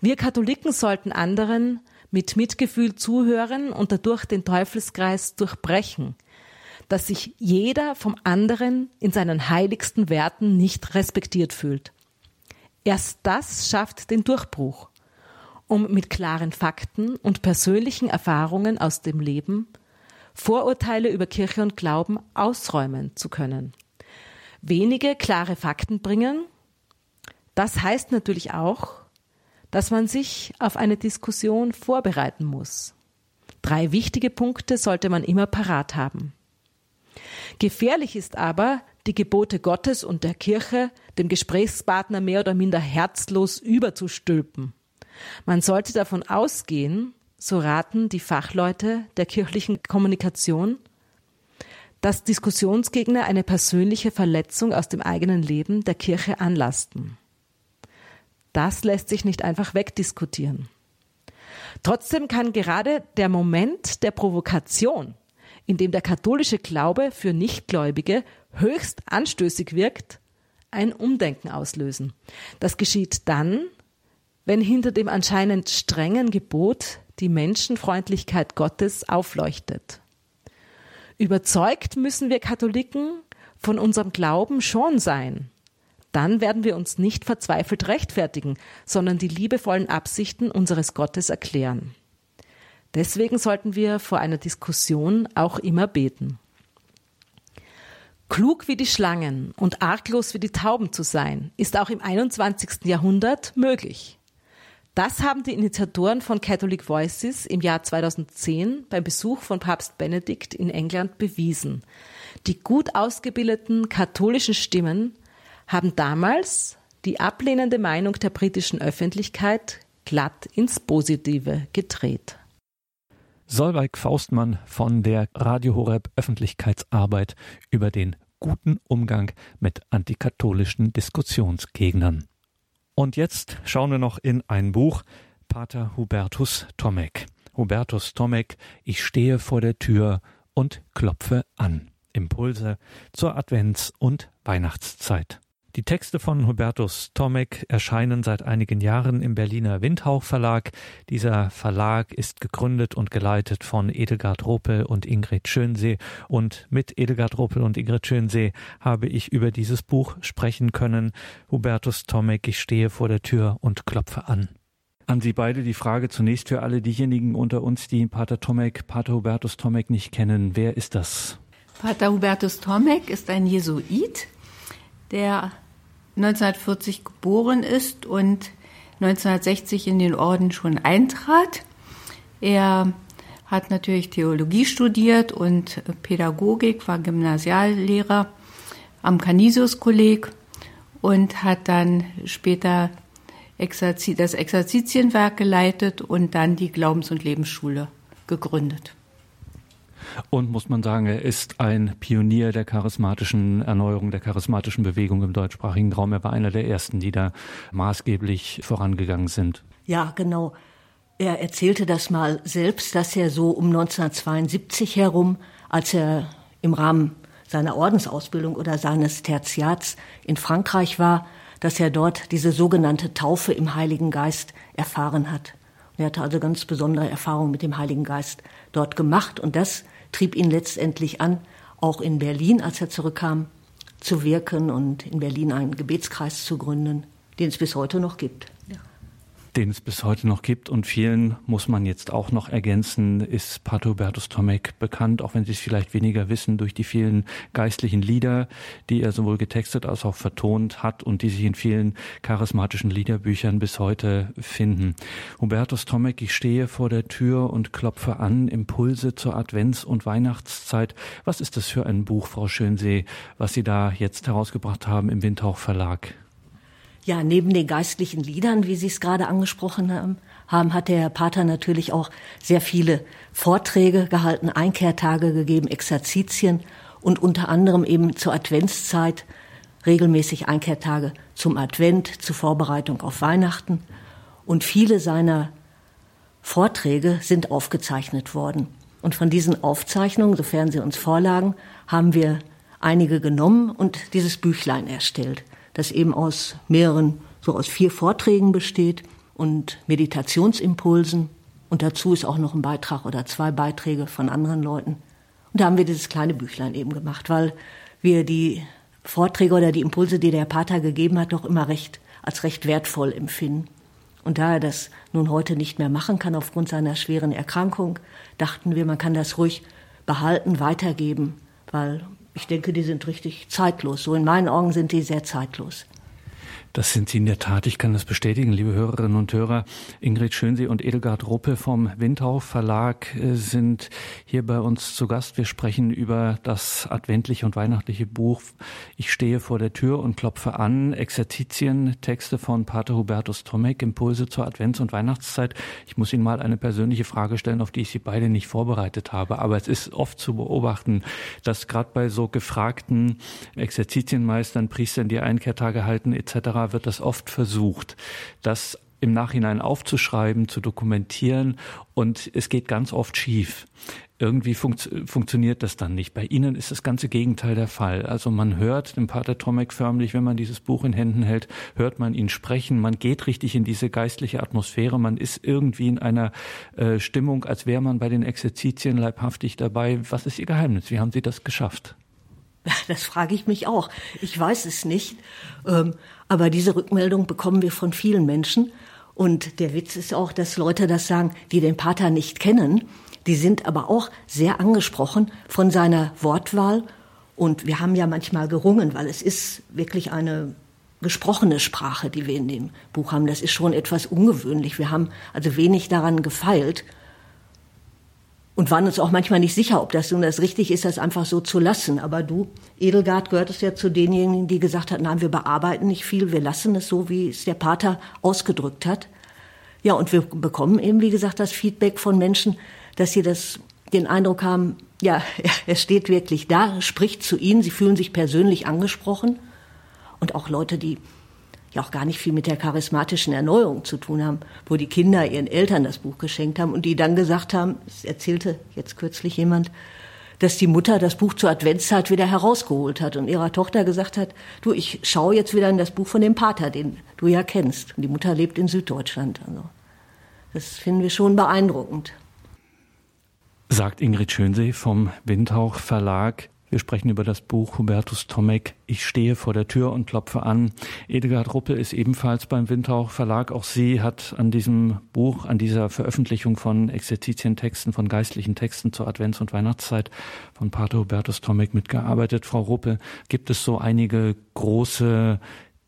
Speaker 3: Wir Katholiken sollten anderen mit Mitgefühl zuhören und dadurch den Teufelskreis durchbrechen, dass sich jeder vom anderen in seinen heiligsten Werten nicht respektiert fühlt. Erst das schafft den Durchbruch, um mit klaren Fakten und persönlichen Erfahrungen aus dem Leben Vorurteile über Kirche und Glauben ausräumen zu können. Wenige klare Fakten bringen, das heißt natürlich auch, dass man sich auf eine Diskussion vorbereiten muss. Drei wichtige Punkte sollte man immer parat haben. Gefährlich ist aber, die Gebote Gottes und der Kirche dem Gesprächspartner mehr oder minder herzlos überzustülpen. Man sollte davon ausgehen, so raten die Fachleute der kirchlichen Kommunikation, dass Diskussionsgegner eine persönliche Verletzung aus dem eigenen Leben der Kirche anlasten. Das lässt sich nicht einfach wegdiskutieren. Trotzdem kann gerade der Moment der Provokation, in dem der katholische Glaube für Nichtgläubige höchst anstößig wirkt, ein Umdenken auslösen. Das geschieht dann, wenn hinter dem anscheinend strengen Gebot die Menschenfreundlichkeit Gottes aufleuchtet. Überzeugt müssen wir Katholiken von unserem Glauben schon sein, dann werden wir uns nicht verzweifelt rechtfertigen, sondern die liebevollen Absichten unseres Gottes erklären. Deswegen sollten wir vor einer Diskussion auch immer beten. Klug wie die Schlangen und arglos wie die Tauben zu sein, ist auch im 21. Jahrhundert möglich. Das haben die Initiatoren von Catholic Voices im Jahr 2010 beim Besuch von Papst Benedikt in England bewiesen. Die gut ausgebildeten katholischen Stimmen haben damals die ablehnende Meinung der britischen Öffentlichkeit glatt ins Positive gedreht.
Speaker 1: Solveig Faustmann von der Radio Horeb Öffentlichkeitsarbeit über den guten Umgang mit antikatholischen Diskussionsgegnern. Und jetzt schauen wir noch in ein Buch Pater Hubertus Tomek. Hubertus Tomek, ich stehe vor der Tür und klopfe an. Impulse zur Advents- und Weihnachtszeit. Die Texte von Hubertus Tomek erscheinen seit einigen Jahren im Berliner Windhauch Verlag. Dieser Verlag ist gegründet und geleitet von Edelgard Ropel und Ingrid Schönsee. Und mit Edelgard Ropel und Ingrid Schönsee habe ich über dieses Buch sprechen können. Hubertus Tomek, ich stehe vor der Tür und klopfe an. An Sie beide die Frage zunächst für alle diejenigen unter uns, die Pater Tomek, Pater Hubertus Tomek nicht kennen. Wer ist das?
Speaker 4: Pater Hubertus Tomek ist ein Jesuit, der 1940 geboren ist und 1960 in den Orden schon eintrat. Er hat natürlich Theologie studiert und Pädagogik, war Gymnasiallehrer am Canisius-Kolleg und hat dann später das Exerzitienwerk geleitet und dann die Glaubens- und Lebensschule gegründet.
Speaker 1: Und muss man sagen, er ist ein Pionier der charismatischen Erneuerung, der charismatischen Bewegung im deutschsprachigen Raum. Er war einer der ersten, die da maßgeblich vorangegangen sind.
Speaker 5: Ja, genau. Er erzählte das mal selbst, dass er so um 1972 herum, als er im Rahmen seiner Ordensausbildung oder seines Tertiats in Frankreich war, dass er dort diese sogenannte Taufe im Heiligen Geist erfahren hat. Er hatte also ganz besondere Erfahrungen mit dem Heiligen Geist dort gemacht und das trieb ihn letztendlich an, auch in Berlin, als er zurückkam, zu wirken und in Berlin einen Gebetskreis zu gründen, den es bis heute noch gibt
Speaker 1: den es bis heute noch gibt. Und vielen muss man jetzt auch noch ergänzen, ist Pater Hubertus Tomek bekannt, auch wenn Sie es vielleicht weniger wissen, durch die vielen geistlichen Lieder, die er sowohl getextet als auch vertont hat und die sich in vielen charismatischen Liederbüchern bis heute finden. Hubertus Tomek, ich stehe vor der Tür und klopfe an, Impulse zur Advents- und Weihnachtszeit. Was ist das für ein Buch, Frau Schönsee, was Sie da jetzt herausgebracht haben im Windhauch Verlag?
Speaker 5: Ja, neben den geistlichen Liedern, wie Sie es gerade angesprochen haben, haben, hat der Pater natürlich auch sehr viele Vorträge gehalten, Einkehrtage gegeben, Exerzitien und unter anderem eben zur Adventszeit regelmäßig Einkehrtage zum Advent, zur Vorbereitung auf Weihnachten. Und viele seiner Vorträge sind aufgezeichnet worden. Und von diesen Aufzeichnungen, sofern sie uns vorlagen, haben wir einige genommen und dieses Büchlein erstellt das eben aus mehreren, so aus vier Vorträgen besteht und Meditationsimpulsen. Und dazu ist auch noch ein Beitrag oder zwei Beiträge von anderen Leuten. Und da haben wir dieses kleine Büchlein eben gemacht, weil wir die Vorträge oder die Impulse, die der Pater gegeben hat, doch immer recht als recht wertvoll empfinden. Und da er das nun heute nicht mehr machen kann aufgrund seiner schweren Erkrankung, dachten wir, man kann das ruhig behalten, weitergeben, weil ich denke, die sind richtig zeitlos. So in meinen Augen sind die sehr zeitlos.
Speaker 1: Das sind Sie in der Tat. Ich kann das bestätigen, liebe Hörerinnen und Hörer. Ingrid Schönsee und Edelgard Ruppe vom Windhau Verlag äh, sind hier bei uns zu Gast. Wir sprechen über das adventliche und weihnachtliche Buch Ich stehe vor der Tür und klopfe an. Exerzitien, Texte von Pater Hubertus Tomek, Impulse zur Advents- und Weihnachtszeit. Ich muss Ihnen mal eine persönliche Frage stellen, auf die ich Sie beide nicht vorbereitet habe. Aber es ist oft zu beobachten, dass gerade bei so gefragten Exerzitienmeistern, Priestern, die Einkehrtage halten etc., wird das oft versucht, das im Nachhinein aufzuschreiben, zu dokumentieren und es geht ganz oft schief. Irgendwie funkt, funktioniert das dann nicht. Bei Ihnen ist das ganze Gegenteil der Fall. Also man hört den Pater Tomek förmlich, wenn man dieses Buch in Händen hält, hört man ihn sprechen, man geht richtig in diese geistliche Atmosphäre, man ist irgendwie in einer äh, Stimmung, als wäre man bei den Exerzitien leibhaftig dabei. Was ist Ihr Geheimnis? Wie haben Sie das geschafft?
Speaker 5: Das frage ich mich auch. Ich weiß es nicht. Ähm, aber diese Rückmeldung bekommen wir von vielen Menschen. Und der Witz ist auch, dass Leute das sagen, die den Pater nicht kennen. Die sind aber auch sehr angesprochen von seiner Wortwahl. Und wir haben ja manchmal gerungen, weil es ist wirklich eine gesprochene Sprache, die wir in dem Buch haben. Das ist schon etwas ungewöhnlich. Wir haben also wenig daran gefeilt und waren uns auch manchmal nicht sicher, ob das nun das richtig ist, das einfach so zu lassen. Aber du, Edelgard, gehörtest ja zu denjenigen, die gesagt hat, nein, wir bearbeiten nicht viel, wir lassen es so, wie es der Pater ausgedrückt hat. Ja, und wir bekommen eben, wie gesagt, das Feedback von Menschen, dass sie das, den Eindruck haben, ja, er steht wirklich da, spricht zu ihnen, sie fühlen sich persönlich angesprochen. Und auch Leute, die ja auch gar nicht viel mit der charismatischen Erneuerung zu tun haben, wo die Kinder ihren Eltern das Buch geschenkt haben und die dann gesagt haben, es erzählte jetzt kürzlich jemand, dass die Mutter das Buch zur Adventszeit wieder herausgeholt hat und ihrer Tochter gesagt hat, du, ich schaue jetzt wieder in das Buch von dem Pater, den du ja kennst. Und die Mutter lebt in Süddeutschland. Also das finden wir schon beeindruckend.
Speaker 1: Sagt Ingrid Schönsee vom Windhauch Verlag. Wir sprechen über das Buch Hubertus Tomek. Ich stehe vor der Tür und klopfe an. Edelgard Ruppe ist ebenfalls beim Windhauch Verlag. Auch sie hat an diesem Buch, an dieser Veröffentlichung von Exerzitientexten, von geistlichen Texten zur Advents- und Weihnachtszeit von Pater Hubertus Tomek mitgearbeitet. Frau Ruppe, gibt es so einige große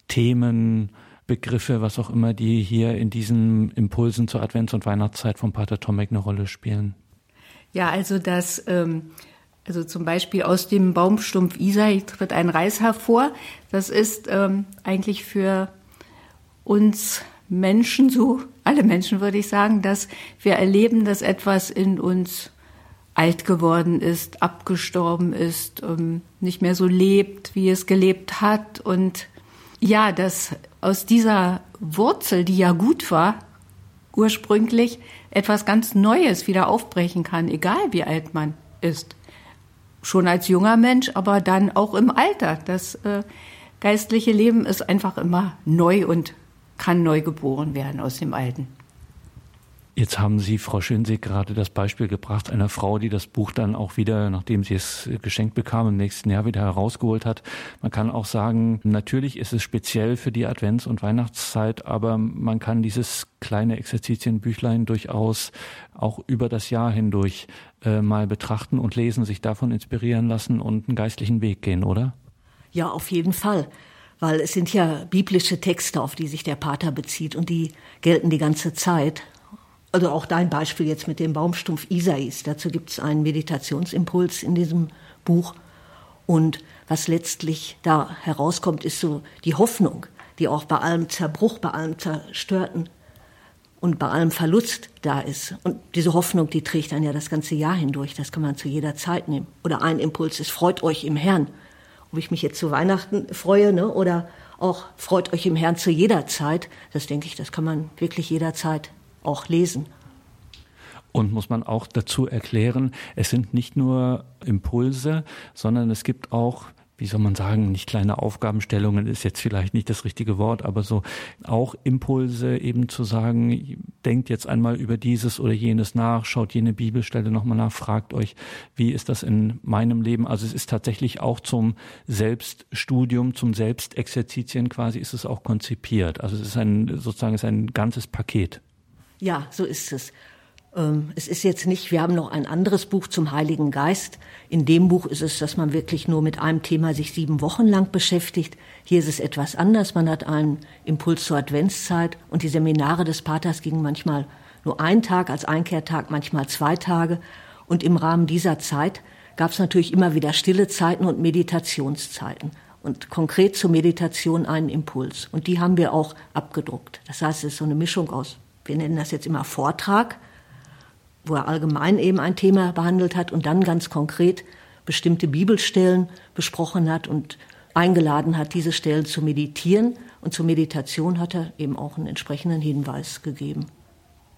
Speaker 1: Themen, Begriffe, was auch immer, die hier in diesen Impulsen zur Advents- und Weihnachtszeit von Pater Tomek eine Rolle spielen?
Speaker 4: Ja, also das ähm also zum Beispiel aus dem Baumstumpf Isai tritt ein Reis hervor. Das ist ähm, eigentlich für uns Menschen so, alle Menschen würde ich sagen, dass wir erleben, dass etwas in uns alt geworden ist, abgestorben ist, ähm, nicht mehr so lebt, wie es gelebt hat. Und ja, dass aus dieser Wurzel, die ja gut war, ursprünglich etwas ganz Neues wieder aufbrechen kann, egal wie alt man ist. Schon als junger Mensch, aber dann auch im Alter. Das äh, geistliche Leben ist einfach immer neu und kann neu geboren werden aus dem Alten.
Speaker 1: Jetzt haben Sie, Frau Schönsee, gerade das Beispiel gebracht einer Frau, die das Buch dann auch wieder, nachdem sie es geschenkt bekam, im nächsten Jahr wieder herausgeholt hat. Man kann auch sagen, natürlich ist es speziell für die Advents- und Weihnachtszeit, aber man kann dieses kleine Exerzitienbüchlein durchaus auch über das Jahr hindurch äh, mal betrachten und lesen, sich davon inspirieren lassen und einen geistlichen Weg gehen, oder?
Speaker 5: Ja, auf jeden Fall weil es sind ja biblische Texte, auf die sich der Pater bezieht und die gelten die ganze Zeit. Also auch dein Beispiel jetzt mit dem Baumstumpf Isais. Dazu gibt es einen Meditationsimpuls in diesem Buch. Und was letztlich da herauskommt, ist so die Hoffnung, die auch bei allem Zerbruch, bei allem Zerstörten und bei allem Verlust da ist. Und diese Hoffnung, die trägt dann ja das ganze Jahr hindurch. Das kann man zu jeder Zeit nehmen. Oder ein Impuls ist, freut euch im Herrn. Ob ich mich jetzt zu Weihnachten freue, ne? oder auch freut euch im Herrn zu jeder Zeit. Das denke ich, das kann man wirklich jederzeit auch lesen.
Speaker 1: Und muss man auch dazu erklären, es sind nicht nur Impulse, sondern es gibt auch wie soll man sagen, nicht kleine Aufgabenstellungen ist jetzt vielleicht nicht das richtige Wort, aber so auch Impulse eben zu sagen, denkt jetzt einmal über dieses oder jenes nach, schaut jene Bibelstelle nochmal nach, fragt euch, wie ist das in meinem Leben? Also es ist tatsächlich auch zum Selbststudium, zum Selbstexerzitien quasi ist es auch konzipiert. Also es ist ein, sozusagen, es ist ein ganzes Paket.
Speaker 5: Ja, so ist es. Ähm, es ist jetzt nicht, wir haben noch ein anderes Buch zum Heiligen Geist. In dem Buch ist es, dass man wirklich nur mit einem Thema sich sieben Wochen lang beschäftigt. Hier ist es etwas anders. Man hat einen Impuls zur Adventszeit und die Seminare des Paters gingen manchmal nur einen Tag als Einkehrtag, manchmal zwei Tage. Und im Rahmen dieser Zeit gab es natürlich immer wieder stille Zeiten und Meditationszeiten. Und konkret zur Meditation einen Impuls. Und die haben wir auch abgedruckt. Das heißt, es ist so eine Mischung aus wir nennen das jetzt immer Vortrag, wo er allgemein eben ein Thema behandelt hat und dann ganz konkret bestimmte Bibelstellen besprochen hat und eingeladen hat, diese Stellen zu meditieren. Und zur Meditation hat er eben auch einen entsprechenden Hinweis gegeben.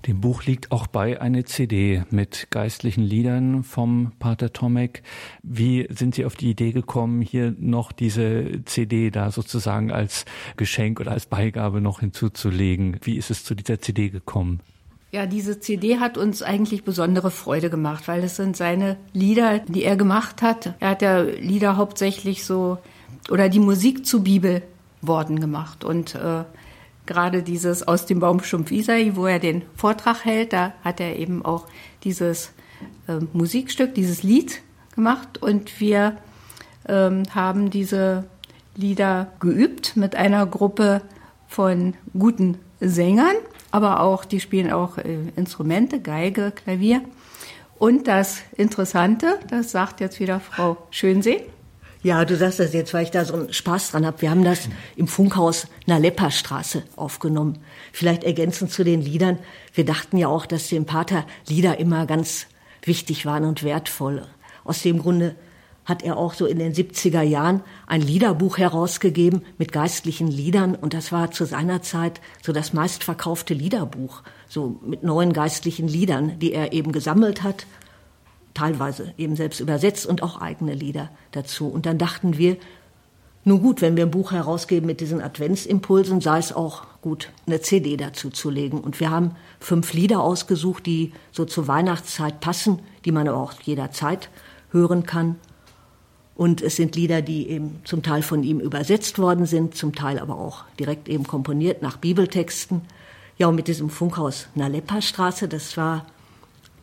Speaker 1: Dem Buch liegt auch bei eine CD mit geistlichen Liedern vom Pater Tomek. Wie sind Sie auf die Idee gekommen, hier noch diese CD da sozusagen als Geschenk oder als Beigabe noch hinzuzulegen? Wie ist es zu dieser CD gekommen?
Speaker 4: Ja, diese CD hat uns eigentlich besondere Freude gemacht, weil es sind seine Lieder, die er gemacht hat. Er hat ja Lieder hauptsächlich so oder die Musik zu Bibelworten gemacht und äh, gerade dieses aus dem Baumstumpf Isai, wo er den Vortrag hält, da hat er eben auch dieses äh, Musikstück, dieses Lied gemacht und wir ähm, haben diese Lieder geübt mit einer Gruppe von guten Sängern, aber auch, die spielen auch äh, Instrumente, Geige, Klavier. Und das Interessante, das sagt jetzt wieder Frau Schönsee,
Speaker 5: ja, du sagst das jetzt, weil ich da so einen Spaß dran habe. Wir haben das im Funkhaus Naleppa Straße aufgenommen. Vielleicht ergänzend zu den Liedern. Wir dachten ja auch, dass dem Pater Lieder immer ganz wichtig waren und wertvoll. Aus dem Grunde hat er auch so in den 70er Jahren ein Liederbuch herausgegeben mit geistlichen Liedern und das war zu seiner Zeit so das meistverkaufte Liederbuch, so mit neuen geistlichen Liedern, die er eben gesammelt hat teilweise eben selbst übersetzt und auch eigene Lieder dazu. Und dann dachten wir, nun gut, wenn wir ein Buch herausgeben mit diesen Adventsimpulsen, sei es auch gut, eine CD dazu zu legen. Und wir haben fünf Lieder ausgesucht, die so zur Weihnachtszeit passen, die man aber auch jederzeit hören kann. Und es sind Lieder, die eben zum Teil von ihm übersetzt worden sind, zum Teil aber auch direkt eben komponiert nach Bibeltexten. Ja, und mit diesem Funkhaus Naleppa Straße, das war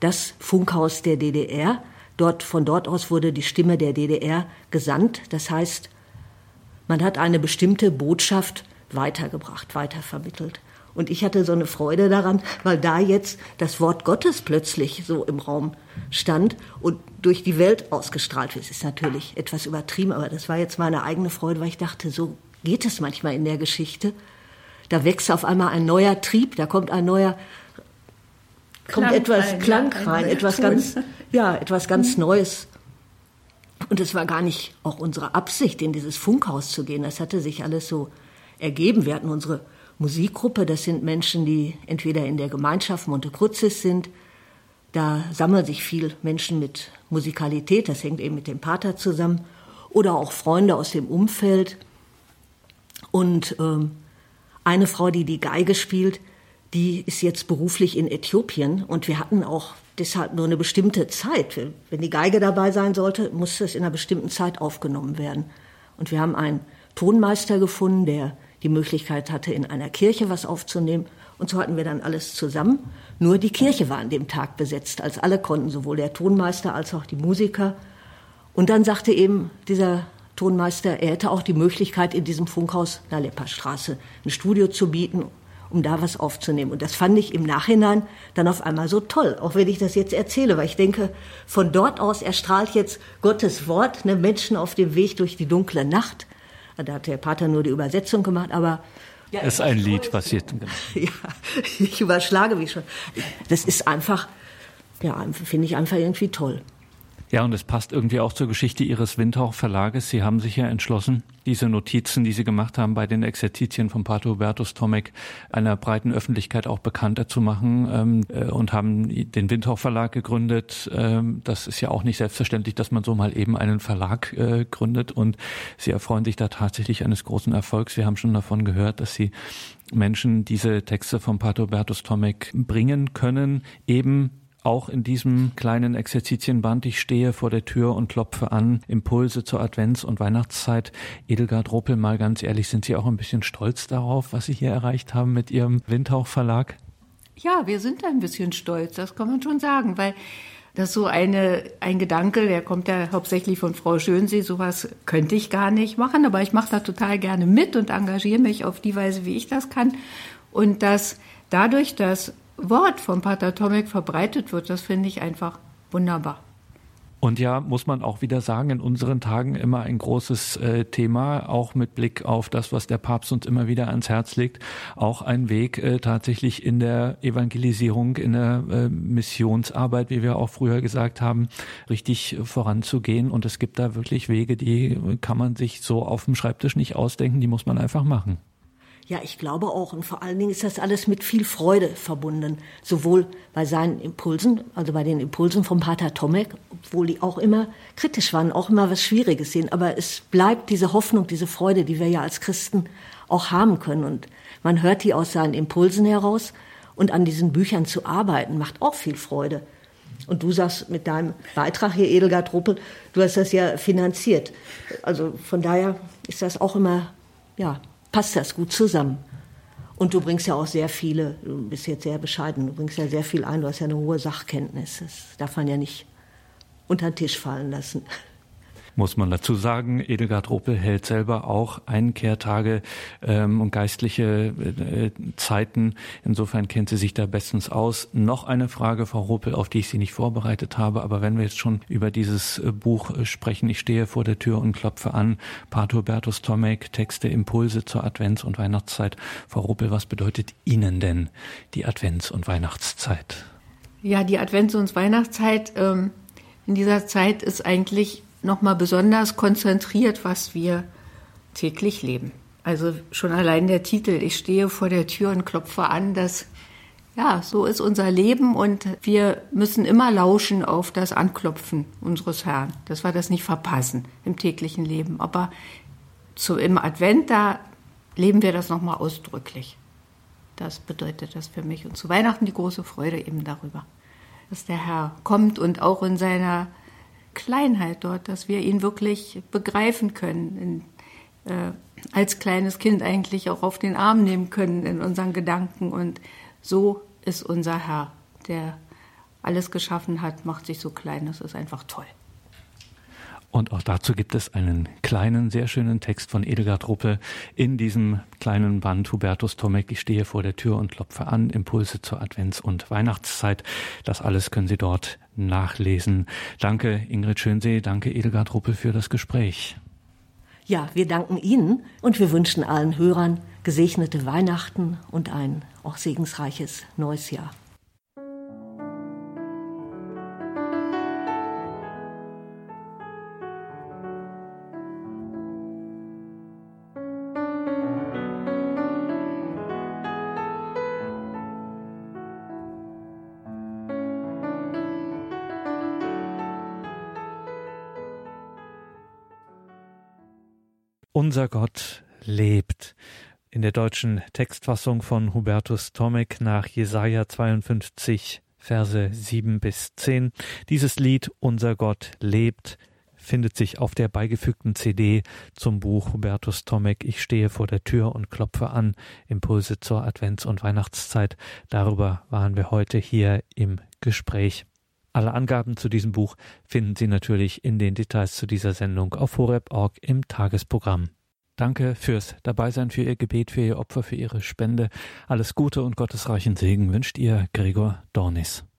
Speaker 5: das Funkhaus der DDR. Dort, von dort aus wurde die Stimme der DDR gesandt. Das heißt, man hat eine bestimmte Botschaft weitergebracht, weitervermittelt. Und ich hatte so eine Freude daran, weil da jetzt das Wort Gottes plötzlich so im Raum stand und durch die Welt ausgestrahlt wird. Das ist natürlich etwas übertrieben, aber das war jetzt meine eigene Freude, weil ich dachte, so geht es manchmal in der Geschichte. Da wächst auf einmal ein neuer Trieb, da kommt ein neuer kommt
Speaker 4: Klang
Speaker 5: etwas
Speaker 4: rein,
Speaker 5: Klang rein,
Speaker 4: ein
Speaker 5: etwas
Speaker 4: Ton.
Speaker 5: ganz, ja, etwas ganz Neues. Und es war gar nicht auch unsere Absicht, in dieses Funkhaus zu gehen. Das hatte sich alles so ergeben. Wir hatten unsere Musikgruppe. Das sind Menschen, die entweder in der Gemeinschaft Monte Crucis sind. Da sammeln sich viel Menschen mit Musikalität. Das hängt eben mit dem Pater zusammen. Oder auch Freunde aus dem Umfeld. Und ähm, eine Frau, die die Geige spielt, die ist jetzt beruflich in Äthiopien und wir hatten auch deshalb nur eine bestimmte Zeit. Wenn die Geige dabei sein sollte, musste es in einer bestimmten Zeit aufgenommen werden. Und wir haben einen Tonmeister gefunden, der die Möglichkeit hatte, in einer Kirche was aufzunehmen. Und so hatten wir dann alles zusammen. Nur die Kirche war an dem Tag besetzt, als alle konnten, sowohl der Tonmeister als auch die Musiker. Und dann sagte eben dieser Tonmeister, er hätte auch die Möglichkeit, in diesem Funkhaus Lepperstraße ein Studio zu bieten, um da was aufzunehmen. Und das fand ich im Nachhinein dann auf einmal so toll, auch wenn ich das jetzt erzähle, weil ich denke, von dort aus erstrahlt jetzt Gottes Wort, ne, Menschen auf dem Weg durch die dunkle Nacht. Da hat der Pater nur die Übersetzung gemacht, aber
Speaker 1: ja, das ist ein Lied, was hier.
Speaker 5: Ja, ich überschlage mich schon. Das ist einfach, ja, finde ich einfach irgendwie toll.
Speaker 1: Ja, und es passt irgendwie auch zur Geschichte Ihres Windhauch Verlages. Sie haben sich ja entschlossen, diese Notizen, die Sie gemacht haben bei den Exerzitien von Pater Hubertus Tomek, einer breiten Öffentlichkeit auch bekannter zu machen ähm, äh, und haben den Windhauch Verlag gegründet. Ähm, das ist ja auch nicht selbstverständlich, dass man so mal eben einen Verlag äh, gründet und Sie erfreuen sich da tatsächlich eines großen Erfolgs. Wir haben schon davon gehört, dass Sie Menschen diese Texte von Pater Hubertus Tomek bringen können, eben auch in diesem kleinen Exerzitienband, ich stehe vor der Tür und klopfe an, Impulse zur Advents- und Weihnachtszeit. Edelgard Ruppel, mal ganz ehrlich, sind Sie auch ein bisschen stolz darauf, was Sie hier erreicht haben mit Ihrem Windhauch Verlag?
Speaker 4: Ja, wir sind ein bisschen stolz, das kann man schon sagen, weil das so eine, ein Gedanke, der kommt ja hauptsächlich von Frau Schönsee, sowas könnte ich gar nicht machen, aber ich mache da total gerne mit und engagiere mich auf die Weise, wie ich das kann. Und dass dadurch, dass Wort von Pater Tomek verbreitet wird, das finde ich einfach wunderbar.
Speaker 1: Und ja, muss man auch wieder sagen, in unseren Tagen immer ein großes äh, Thema, auch mit Blick auf das, was der Papst uns immer wieder ans Herz legt, auch ein Weg äh, tatsächlich in der Evangelisierung, in der äh, Missionsarbeit, wie wir auch früher gesagt haben, richtig voranzugehen. Und es gibt da wirklich Wege, die kann man sich so auf dem Schreibtisch nicht ausdenken, die muss man einfach machen.
Speaker 5: Ja, ich glaube auch. Und vor allen Dingen ist das alles mit viel Freude verbunden. Sowohl bei seinen Impulsen, also bei den Impulsen vom Pater Tomek, obwohl die auch immer kritisch waren, auch immer was Schwieriges sehen. Aber es bleibt diese Hoffnung, diese Freude, die wir ja als Christen auch haben können. Und man hört die aus seinen Impulsen heraus. Und an diesen Büchern zu arbeiten, macht auch viel Freude. Und du sagst mit deinem Beitrag hier, Edelgard Ruppel, du hast das ja finanziert. Also von daher ist das auch immer, ja, passt das gut zusammen. Und du bringst ja auch sehr viele, du bist jetzt sehr bescheiden, du bringst ja sehr viel ein, du hast ja eine hohe Sachkenntnis. Das darf man ja nicht unter den Tisch fallen lassen
Speaker 1: muss man dazu sagen. Edelgard Ruppel hält selber auch Einkehrtage ähm, und geistliche äh, Zeiten. Insofern kennt sie sich da bestens aus. Noch eine Frage, Frau Ruppel, auf die ich Sie nicht vorbereitet habe. Aber wenn wir jetzt schon über dieses äh, Buch äh, sprechen, ich stehe vor der Tür und klopfe an. Pater Bertus Tomek, Texte, Impulse zur Advents- und Weihnachtszeit. Frau Ruppel, was bedeutet Ihnen denn die Advents- und Weihnachtszeit?
Speaker 4: Ja, die Advents- und Weihnachtszeit ähm, in dieser Zeit ist eigentlich nochmal besonders konzentriert, was wir täglich leben. Also schon allein der Titel, ich stehe vor der Tür und klopfe an, das, ja, so ist unser Leben und wir müssen immer lauschen auf das Anklopfen unseres Herrn, dass wir das nicht verpassen im täglichen Leben. Aber zu, im Advent, da leben wir das nochmal ausdrücklich. Das bedeutet das für mich. Und zu Weihnachten die große Freude eben darüber, dass der Herr kommt und auch in seiner Kleinheit dort, dass wir ihn wirklich begreifen können, in, äh, als kleines Kind eigentlich auch auf den Arm nehmen können in unseren Gedanken. Und so ist unser Herr, der alles geschaffen hat, macht sich so klein. Das ist einfach toll.
Speaker 1: Und auch dazu gibt es einen kleinen, sehr schönen Text von Edelgard Ruppe in diesem kleinen Band Hubertus Tomek. Ich stehe vor der Tür und klopfe an. Impulse zur Advents- und Weihnachtszeit. Das alles können Sie dort nachlesen. Danke Ingrid Schönsee, danke Edelgard Ruppe für das Gespräch.
Speaker 5: Ja, wir danken Ihnen und wir wünschen allen Hörern gesegnete Weihnachten und ein auch segensreiches neues Jahr.
Speaker 1: Unser Gott lebt. In der deutschen Textfassung von Hubertus Tomek nach Jesaja 52, Verse 7 bis 10. Dieses Lied Unser Gott lebt findet sich auf der beigefügten CD zum Buch Hubertus Tomek Ich stehe vor der Tür und klopfe an. Impulse zur Advents- und Weihnachtszeit. Darüber waren wir heute hier im Gespräch. Alle Angaben zu diesem Buch finden Sie natürlich in den Details zu dieser Sendung auf horeb.org im Tagesprogramm. Danke fürs Dabeisein, für Ihr Gebet, für Ihr Opfer, für Ihre Spende. Alles Gute und gottesreichen Segen wünscht Ihr Gregor Dornis.